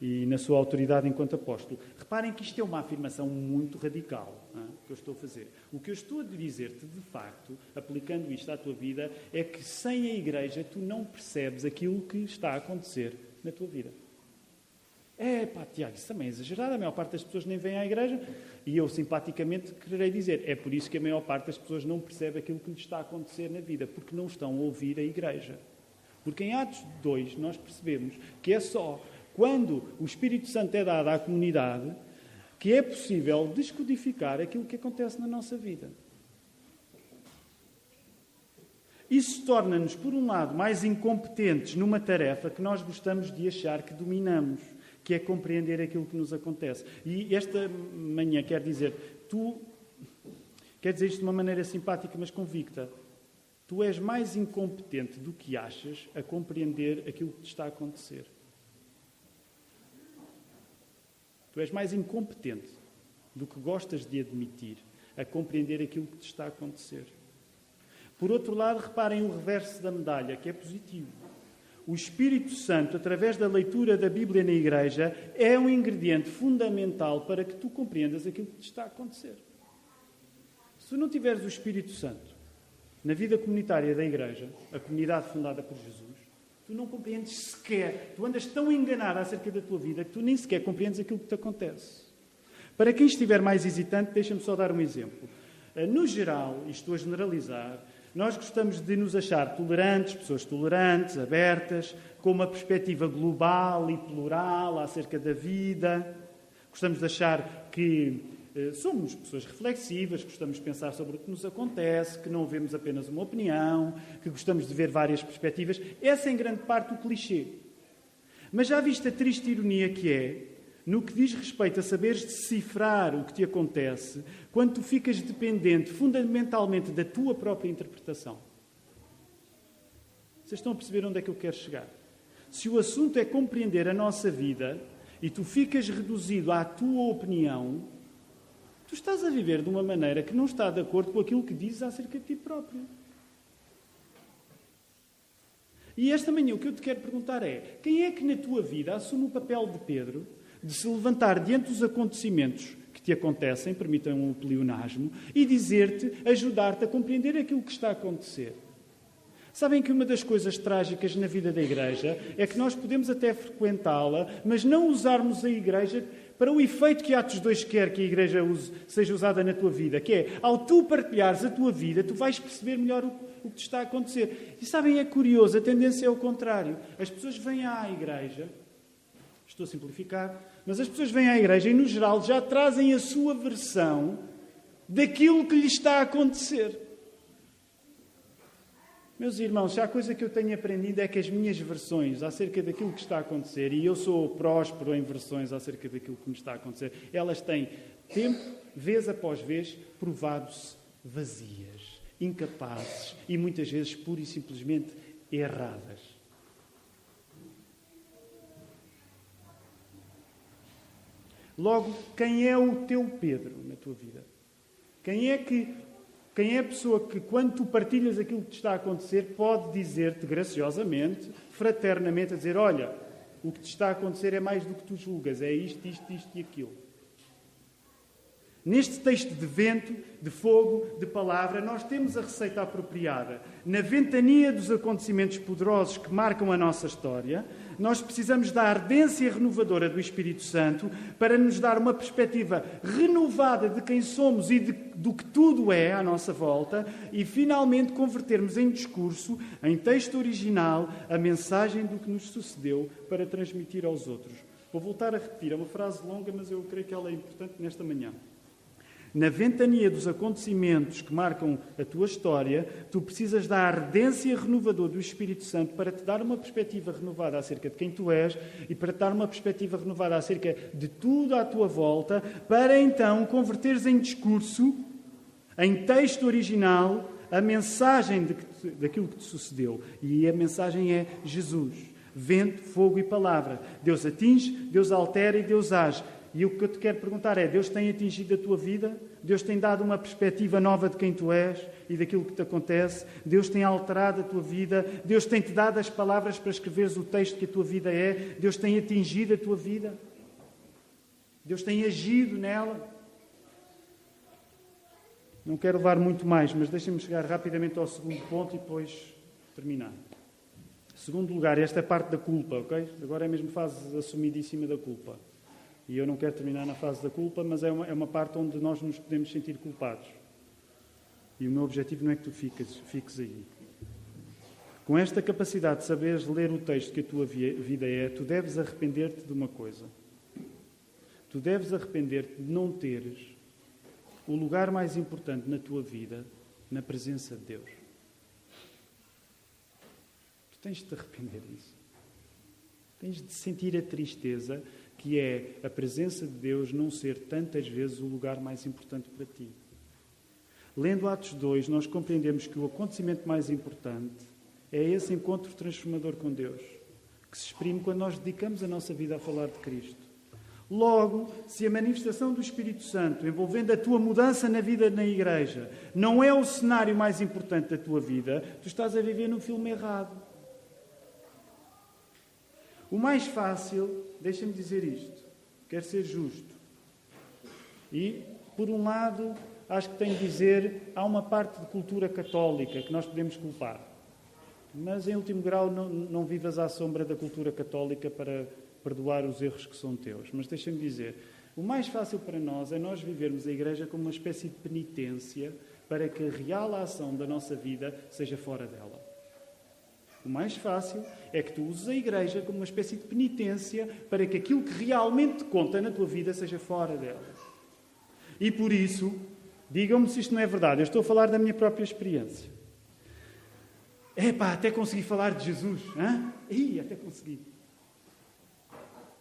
e na sua autoridade enquanto apóstolo. Reparem que isto é uma afirmação muito radical que eu estou a fazer. O que eu estou a dizer-te, de facto, aplicando isto à tua vida, é que sem a Igreja tu não percebes aquilo que está a acontecer na tua vida. É pá, Tiago, isso também é exagerado. A maior parte das pessoas nem vem à igreja. E eu, simpaticamente, quererei dizer: é por isso que a maior parte das pessoas não percebe aquilo que lhes está a acontecer na vida, porque não estão a ouvir a igreja. Porque em Atos 2 nós percebemos que é só quando o Espírito Santo é dado à comunidade que é possível descodificar aquilo que acontece na nossa vida. Isso torna-nos, por um lado, mais incompetentes numa tarefa que nós gostamos de achar que dominamos que é compreender aquilo que nos acontece. E esta manhã quer dizer, tu, quer dizer isto de uma maneira simpática, mas convicta, tu és mais incompetente do que achas a compreender aquilo que te está a acontecer. Tu és mais incompetente do que gostas de admitir a compreender aquilo que te está a acontecer. Por outro lado, reparem o reverso da medalha, que é positivo o Espírito Santo, através da leitura da Bíblia na igreja, é um ingrediente fundamental para que tu compreendas aquilo que te está a acontecer. Se não tiveres o Espírito Santo na vida comunitária da igreja, a comunidade fundada por Jesus, tu não compreendes sequer, tu andas tão enganado acerca da tua vida que tu nem sequer compreendes aquilo que te acontece. Para quem estiver mais hesitante, deixa-me só dar um exemplo. Eh, no geral, e estou a generalizar, nós gostamos de nos achar tolerantes, pessoas tolerantes, abertas, com uma perspectiva global e plural acerca da vida. Gostamos de achar que somos pessoas reflexivas, gostamos de pensar sobre o que nos acontece, que não vemos apenas uma opinião, que gostamos de ver várias perspectivas. Essa é em grande parte o clichê. Mas já viste a triste ironia que é no que diz respeito a saberes decifrar o que te acontece, quando tu ficas dependente fundamentalmente da tua própria interpretação. Vocês estão a perceber onde é que eu quero chegar? Se o assunto é compreender a nossa vida e tu ficas reduzido à tua opinião, tu estás a viver de uma maneira que não está de acordo com aquilo que dizes acerca de ti próprio. E esta manhã o que eu te quero perguntar é: quem é que na tua vida assume o papel de Pedro de se levantar diante dos acontecimentos que te acontecem, permitam o pleonasmo, e dizer-te, ajudar-te a compreender aquilo que está a acontecer. Sabem que uma das coisas trágicas na vida da igreja é que nós podemos até frequentá-la, mas não usarmos a igreja para o efeito que Atos 2 quer que a igreja use, seja usada na tua vida, que é, ao tu partilhares a tua vida, tu vais perceber melhor o, o que te está a acontecer. E sabem, é curioso, a tendência é o contrário. As pessoas vêm à igreja Estou a simplificar, mas as pessoas vêm à igreja e, no geral, já trazem a sua versão daquilo que lhe está a acontecer. Meus irmãos, se há coisa que eu tenho aprendido é que as minhas versões acerca daquilo que está a acontecer, e eu sou próspero em versões acerca daquilo que me está a acontecer, elas têm tempo, vez após vez, provado-se vazias, incapazes e muitas vezes pura e simplesmente erradas. Logo, quem é o teu Pedro na tua vida? Quem é que quem é a pessoa que, quando tu partilhas aquilo que te está a acontecer, pode dizer-te graciosamente, fraternamente, a dizer: Olha, o que te está a acontecer é mais do que tu julgas, é isto, isto, isto e aquilo. Neste texto de vento, de fogo, de palavra, nós temos a receita apropriada. Na ventania dos acontecimentos poderosos que marcam a nossa história, nós precisamos da ardência renovadora do Espírito Santo para nos dar uma perspectiva renovada de quem somos e de, do que tudo é à nossa volta e finalmente convertermos em discurso, em texto original, a mensagem do que nos sucedeu para transmitir aos outros. Vou voltar a repetir, é uma frase longa, mas eu creio que ela é importante nesta manhã na ventania dos acontecimentos que marcam a tua história, tu precisas da ardência renovadora do Espírito Santo para te dar uma perspectiva renovada acerca de quem tu és e para te dar uma perspectiva renovada acerca de tudo à tua volta, para então converteres em discurso, em texto original, a mensagem de que, daquilo que te sucedeu. E a mensagem é Jesus. Vento, fogo e palavra. Deus atinge, Deus altera e Deus age. E o que eu te quero perguntar é: Deus tem atingido a tua vida? Deus tem dado uma perspectiva nova de quem tu és e daquilo que te acontece? Deus tem alterado a tua vida? Deus tem te dado as palavras para escreveres o texto que a tua vida é? Deus tem atingido a tua vida? Deus tem agido nela? Não quero levar muito mais, mas deixem-me chegar rapidamente ao segundo ponto e depois terminar. Segundo lugar, esta é a parte da culpa, ok? Agora é mesmo fase assumidíssima da culpa. E eu não quero terminar na fase da culpa, mas é uma, é uma parte onde nós nos podemos sentir culpados. E o meu objetivo não é que tu fiques, fiques aí. Com esta capacidade de saberes ler o texto que a tua vida é, tu deves arrepender-te de uma coisa. Tu deves arrepender-te de não teres o lugar mais importante na tua vida na presença de Deus. Tu tens de te arrepender disso. Tens de sentir a tristeza que é a presença de Deus não ser tantas vezes o lugar mais importante para ti. Lendo Atos 2, nós compreendemos que o acontecimento mais importante é esse encontro transformador com Deus, que se exprime quando nós dedicamos a nossa vida a falar de Cristo. Logo, se a manifestação do Espírito Santo envolvendo a tua mudança na vida na igreja não é o cenário mais importante da tua vida, tu estás a viver num filme errado. O mais fácil, deixa-me dizer isto, quer ser justo. E, por um lado, acho que tenho de dizer, há uma parte de cultura católica que nós podemos culpar. Mas, em último grau, não, não vivas à sombra da cultura católica para perdoar os erros que são teus. Mas deixa-me dizer, o mais fácil para nós é nós vivermos a Igreja como uma espécie de penitência para que a real ação da nossa vida seja fora dela. O mais fácil é que tu uses a igreja como uma espécie de penitência para que aquilo que realmente conta na tua vida seja fora dela. E por isso, digam-me se isto não é verdade, eu estou a falar da minha própria experiência. Epá, até consegui falar de Jesus. Hã? Ih, até consegui.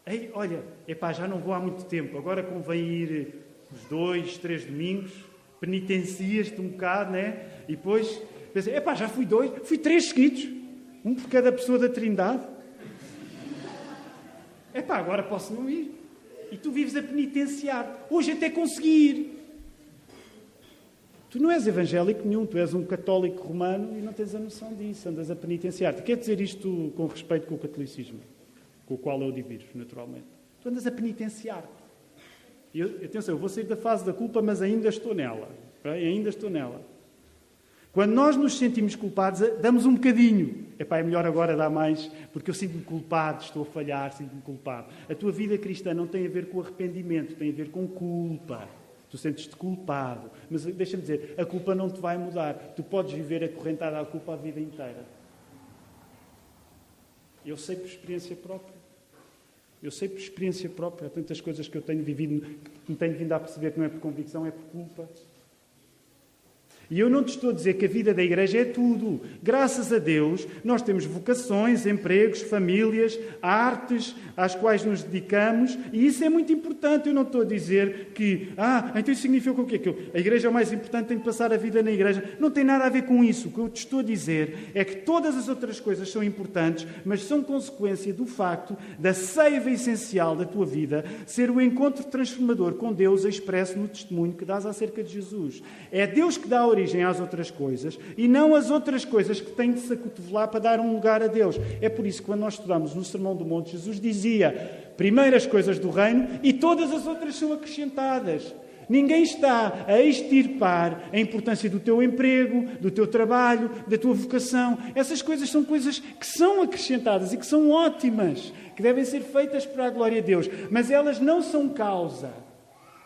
Ei, olha, epá, já não vou há muito tempo, agora convém ir os dois, três domingos, penitencias-te um bocado, né? E depois pensei, epá, já fui dois, fui três seguidos. Um por cada pessoa da Trindade. É pá, agora posso não ir. E tu vives a penitenciar. Hoje até consegui ir. Tu não és evangélico nenhum, tu és um católico romano e não tens a noção disso, andas a penitenciar-te. Quer dizer isto com respeito com o catolicismo, com o qual eu divido, naturalmente. Tu andas a penitenciar-te. E atenção, eu vou sair da fase da culpa, mas ainda estou nela. Ainda estou nela. Quando nós nos sentimos culpados, damos um bocadinho. Epá, é melhor agora dar mais, porque eu sinto-me culpado, estou a falhar, sinto-me culpado. A tua vida cristã não tem a ver com arrependimento, tem a ver com culpa. Tu sentes-te culpado. Mas deixa-me dizer, a culpa não te vai mudar. Tu podes viver acorrentado à culpa a vida inteira. Eu sei por experiência própria. Eu sei por experiência própria, há tantas coisas que eu tenho vivido, que me tenho vindo a perceber que não é por convicção, é por culpa. E eu não te estou a dizer que a vida da igreja é tudo. Graças a Deus, nós temos vocações, empregos, famílias, artes às quais nos dedicamos, e isso é muito importante. Eu não estou a dizer que, ah, então isso significa o quê? Que a igreja é o mais importante, tem de passar a vida na igreja. Não tem nada a ver com isso. O que eu te estou a dizer é que todas as outras coisas são importantes, mas são consequência do facto da seiva essencial da tua vida ser o encontro transformador com Deus expresso no testemunho que dás acerca de Jesus. É Deus que dá a origem às outras coisas e não as outras coisas que têm de se acotovelar para dar um lugar a Deus. É por isso que quando nós estudamos no Sermão do Monte, Jesus dizia primeiras coisas do reino e todas as outras são acrescentadas. Ninguém está a extirpar a importância do teu emprego, do teu trabalho, da tua vocação. Essas coisas são coisas que são acrescentadas e que são ótimas, que devem ser feitas para a glória de Deus, mas elas não são causa,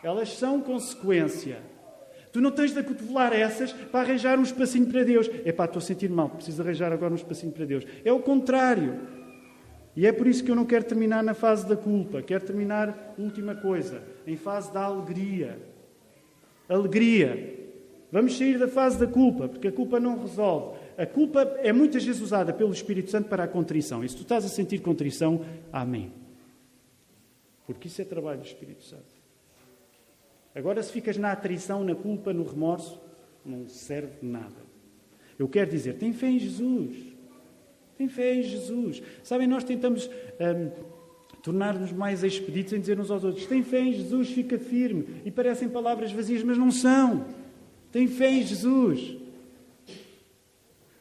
elas são consequência. Tu não tens de acotovelar essas para arranjar um espacinho para Deus. É pá, estou a sentir mal, preciso arranjar agora um espacinho para Deus. É o contrário. E é por isso que eu não quero terminar na fase da culpa. Quero terminar, última coisa, em fase da alegria. Alegria. Vamos sair da fase da culpa, porque a culpa não resolve. A culpa é muitas vezes usada pelo Espírito Santo para a contrição. E se tu estás a sentir contrição, amém. Porque isso é trabalho do Espírito Santo. Agora, se ficas na atrição, na culpa, no remorso, não serve nada. Eu quero dizer, tem fé em Jesus. Tem fé em Jesus. Sabem, nós tentamos hum, tornar-nos mais expeditos em dizer uns aos outros: tem fé em Jesus, fica firme. E parecem palavras vazias, mas não são. Tem fé em Jesus.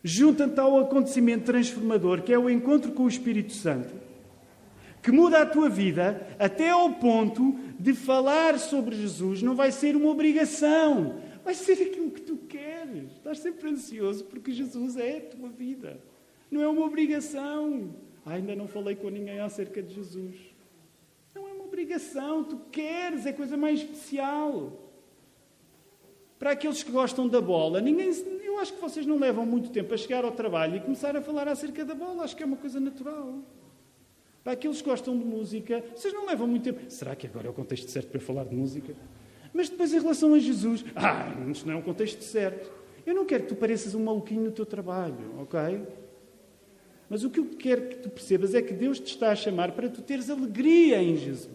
Junta-te ao acontecimento transformador, que é o encontro com o Espírito Santo, que muda a tua vida até ao ponto de falar sobre Jesus não vai ser uma obrigação, vai ser aquilo que tu queres. Estás sempre ansioso porque Jesus é a tua vida. Não é uma obrigação. Ah, ainda não falei com ninguém acerca de Jesus. Não é uma obrigação, tu queres, é coisa mais especial. Para aqueles que gostam da bola, ninguém, eu acho que vocês não levam muito tempo a chegar ao trabalho e começar a falar acerca da bola. Acho que é uma coisa natural. Para aqueles que gostam de música, vocês não levam muito tempo. Será que agora é o contexto certo para falar de música? Mas depois, em relação a Jesus, ah, isto não é o contexto certo. Eu não quero que tu pareças um maluquinho no teu trabalho, ok? Mas o que eu quero que tu percebas é que Deus te está a chamar para tu teres alegria em Jesus.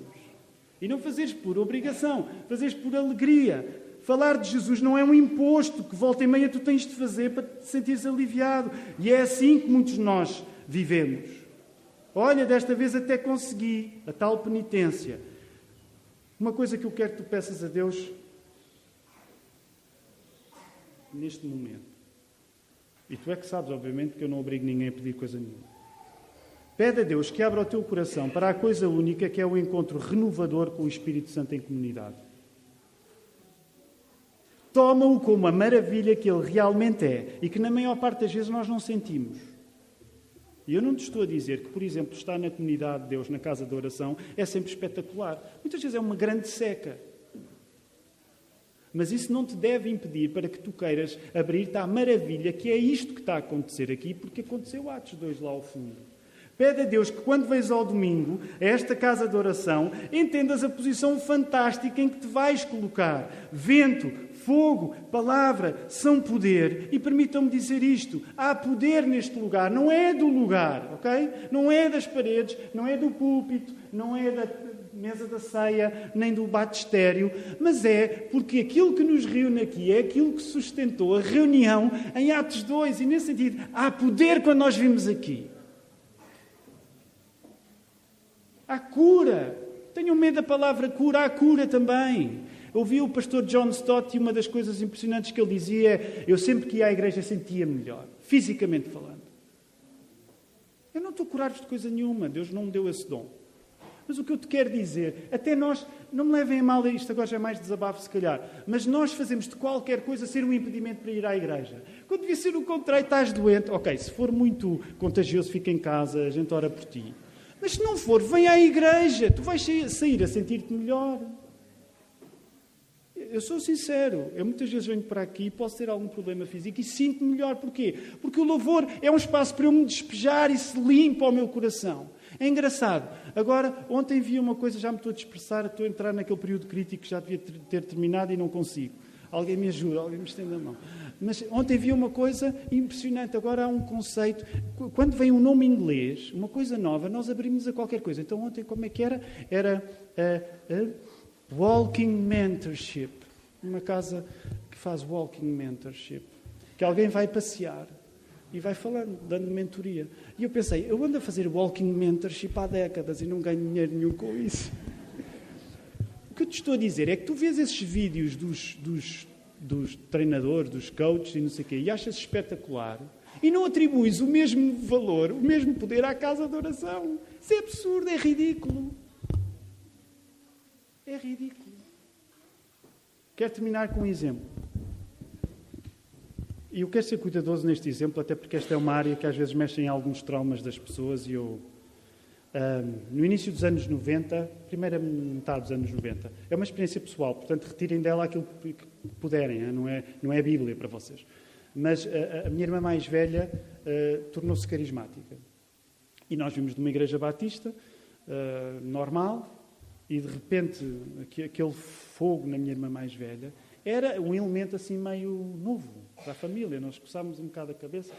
E não fazeres por obrigação, fazeres por alegria. Falar de Jesus não é um imposto que volta e meia tu tens de fazer para te sentires aliviado. E é assim que muitos de nós vivemos. Olha, desta vez até consegui a tal penitência. Uma coisa que eu quero que tu peças a Deus neste momento. E tu é que sabes, obviamente, que eu não obrigo ninguém a pedir coisa nenhuma. Pede a Deus que abra o teu coração para a coisa única que é o encontro renovador com o Espírito Santo em comunidade. Toma-o como a maravilha que ele realmente é e que na maior parte das vezes nós não sentimos. E eu não te estou a dizer que, por exemplo, estar na comunidade de Deus, na casa de oração, é sempre espetacular. Muitas vezes é uma grande seca. Mas isso não te deve impedir para que tu queiras abrir-te à maravilha que é isto que está a acontecer aqui, porque aconteceu Atos 2 lá ao fundo. Pede a Deus que quando vais ao domingo, a esta casa de oração, entendas a posição fantástica em que te vais colocar. Vento, fogo, palavra são poder. E permitam-me dizer isto: há poder neste lugar, não é do lugar, ok? Não é das paredes, não é do púlpito, não é da mesa da ceia, nem do batistério, mas é porque aquilo que nos reúne aqui é aquilo que sustentou a reunião em Atos 2. E nesse sentido, há poder quando nós vimos aqui. Há cura. Tenham medo da palavra cura, há cura também. Ouvi o pastor John Stott e uma das coisas impressionantes que ele dizia é: eu sempre que ia à igreja sentia melhor, fisicamente falando. Eu não estou a curar-vos de coisa nenhuma, Deus não me deu esse dom. Mas o que eu te quero dizer, até nós, não me levem a mal isto, agora já é mais desabafo se calhar, mas nós fazemos de qualquer coisa ser um impedimento para ir à igreja. Quando devia ser o contrário, estás doente, ok, se for muito contagioso, fica em casa, a gente ora por ti. Mas se não for, vem à igreja, tu vais sair a sentir-te melhor eu sou sincero, eu muitas vezes venho para aqui e posso ter algum problema físico e sinto-me melhor. Porquê? Porque o louvor é um espaço para eu me despejar e se limpa ao meu coração. É engraçado. Agora, ontem vi uma coisa, já me estou a dispersar, estou a entrar naquele período crítico que já devia ter terminado e não consigo. Alguém me ajuda, alguém me estende a mão. Mas ontem vi uma coisa impressionante. Agora há um conceito. Quando vem um nome inglês, uma coisa nova, nós abrimos a qualquer coisa. Então ontem como é que era? Era uh, uh, Walking Mentorship. Uma casa que faz Walking Mentorship. Que alguém vai passear e vai falando, dando mentoria. E eu pensei, eu ando a fazer Walking Mentorship há décadas e não ganho dinheiro nenhum com isso. O que eu te estou a dizer é que tu vês esses vídeos dos, dos, dos treinadores, dos coaches e não sei o quê, e achas espetacular, e não atribuis o mesmo valor, o mesmo poder à casa de oração. Isso é absurdo, é ridículo. É ridículo. Quero terminar com um exemplo. E eu quero ser cuidadoso neste exemplo, até porque esta é uma área que às vezes mexe em alguns traumas das pessoas e eu no início dos anos 90, primeira metade dos anos 90. É uma experiência pessoal, portanto, retirem dela aquilo que puderem, não é, não é Bíblia para vocês. Mas a, a minha irmã mais velha uh, tornou-se carismática. E nós vimos de uma igreja batista, uh, normal, e de repente aquele fogo na minha irmã mais velha era um elemento assim meio novo para a família. Nós coçámos um bocado a cabeça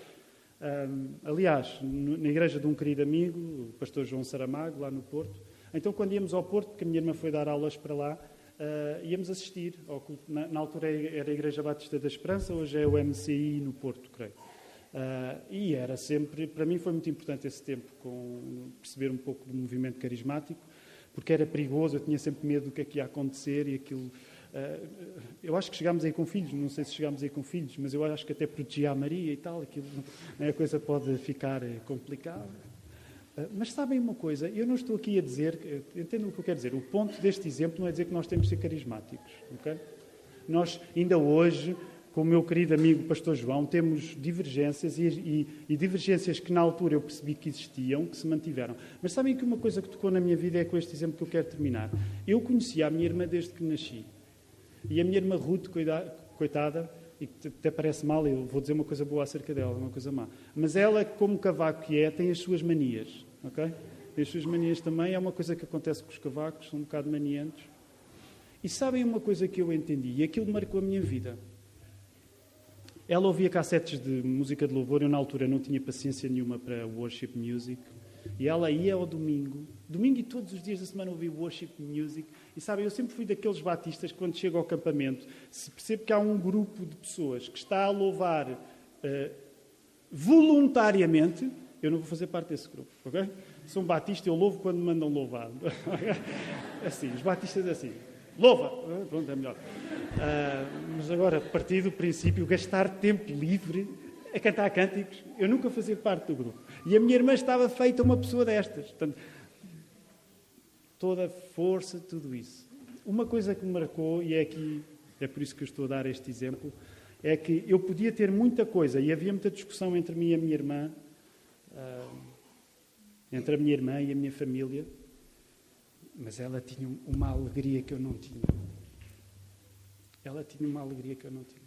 aliás, na igreja de um querido amigo, o pastor João Saramago, lá no Porto. Então, quando íamos ao Porto, porque a minha irmã foi dar aulas para lá, uh, íamos assistir. Ao culto. Na, na, altura era a Igreja Batista da Esperança, hoje é o MCI no Porto, creio. Uh, e era sempre, para mim foi muito importante esse tempo, com perceber um pouco do movimento carismático, porque era perigoso, eu tinha sempre medo do que é que ia acontecer e aquilo Uh, eu acho que chegámos aí com filhos, não sei se chegámos aí com filhos, mas eu acho que até protegia a Maria e tal, aquilo, né, a coisa pode ficar eh, complicada. Uh, mas sabem uma coisa, eu não estou aqui a dizer, entendam o que eu quero dizer, o ponto deste exemplo não é dizer que nós temos de ser carismáticos, ok? Nós, ainda hoje, com o meu querido amigo Pastor João, temos divergências e, e, e, divergências que na altura eu percebi que existiam, que se mantiveram. Mas sabem que uma coisa que tocou na minha vida é com este exemplo que eu quero terminar. Eu conhecia a minha irmã desde que nasci. E a minha irmã Ruth, coitada, e até parece mal, eu vou dizer uma coisa boa acerca dela, uma coisa má. Mas ela, como cavaco que é, tem as suas manias, ok? Tem as suas manias também, é uma coisa que acontece com os cavacos, são um bocado maniantes. E sabem uma coisa que eu entendi, e aquilo marcou a minha vida. Ela ouvia cassetes de música de louvor, eu na altura não tinha paciência nenhuma para worship music, e ela ia ao domingo, domingo e todos os dias da semana ouvia worship music, e sabem, eu sempre fui daqueles batistas que, quando chego ao acampamento, se percebo que há um grupo de pessoas que está a louvar uh, voluntariamente, eu não vou fazer parte desse grupo, ok? Sou um batista, eu louvo quando me mandam louvar. assim, os batistas assim. Louva! Uh, pronto, é melhor. Uh, mas agora, a partir do princípio, gastar tempo livre a cantar cânticos, eu nunca fazia parte do grupo. E a minha irmã estava feita uma pessoa destas. Portanto, toda a força, tudo isso. Uma coisa que me marcou, e é aqui, é por isso que eu estou a dar este exemplo, é que eu podia ter muita coisa, e havia muita discussão entre mim e a minha irmã, uh, entre a minha irmã e a minha família, mas ela tinha uma alegria que eu não tinha. Ela tinha uma alegria que eu não tinha.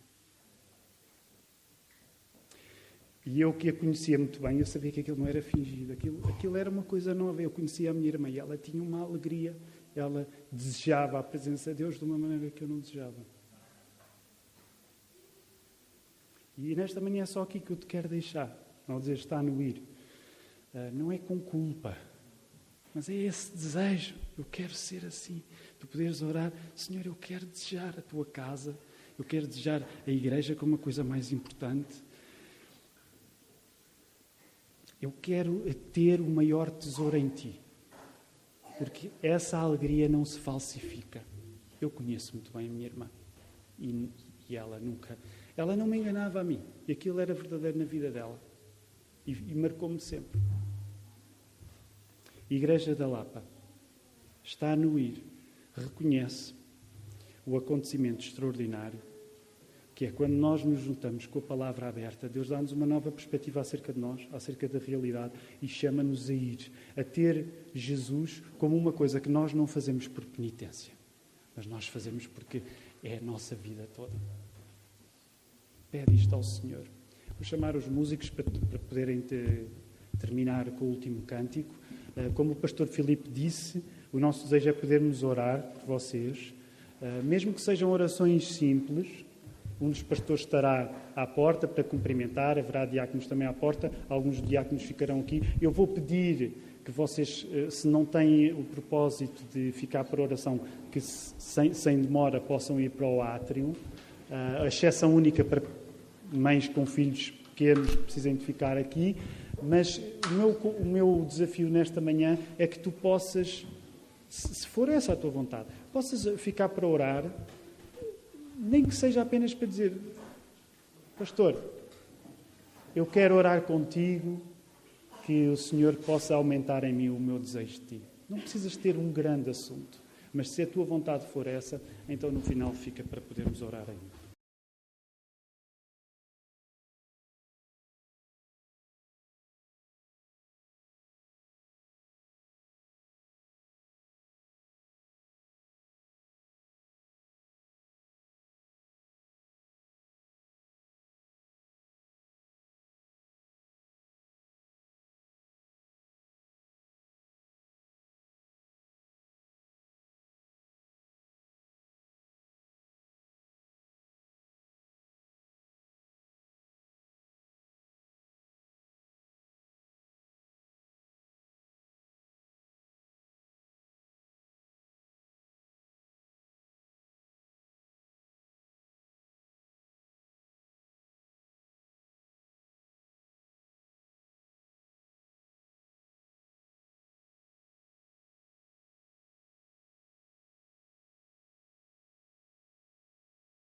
E eu que a conhecia muito bem, eu sabia que aquilo não era fingido, aquilo, aquilo era uma coisa nova. Eu conhecia a minha irmã e ela tinha uma alegria, ela desejava a presença de Deus de uma maneira que eu não desejava. E nesta manhã é só aqui que eu te quero deixar, ao dizer está no ir. Uh, não é com culpa, mas é esse desejo. Eu quero ser assim. Tu poderes orar, Senhor, eu quero desejar a tua casa, eu quero desejar a igreja como a coisa mais importante. Eu quero ter o maior tesouro em ti. Porque essa alegria não se falsifica. Eu conheço muito bem a minha irmã. E, e ela nunca. Ela não me enganava a mim. E aquilo era verdadeiro na vida dela. E, e marcou-me sempre. Igreja da Lapa está no ir. Reconhece o acontecimento extraordinário que é quando nós nos juntamos com a palavra aberta, Deus dá-nos uma nova perspectiva acerca de nós, acerca da realidade e chama-nos a ir, a ter Jesus como uma coisa que nós não fazemos por penitência, mas nós fazemos porque é a nossa vida toda. Pede isto ao Senhor. Vou chamar os músicos para, para poderem ter, terminar com o último cântico, como o pastor Filipe disse, o nosso desejo é podermos orar por vocês, uh, mesmo que sejam orações simples. Um dos pastores estará à porta para cumprimentar, haverá diáconos também à porta, alguns diáconos ficarão aqui. Eu vou pedir que vocês, se não têm o propósito de ficar para oração, que sem, sem demora possam ir para o átrio. A exceção única para mães com filhos pequenos precisem de ficar aqui, mas o meu, o meu desafio nesta manhã é que tu possas, se for essa a tua vontade, possas ficar para orar, nem que seja apenas para dizer: Pastor, eu quero orar contigo, que o Senhor possa aumentar em mim o meu desejo de ti. Não precisas ter um grande assunto, mas se a tua vontade for essa, então no final fica para podermos orar ainda.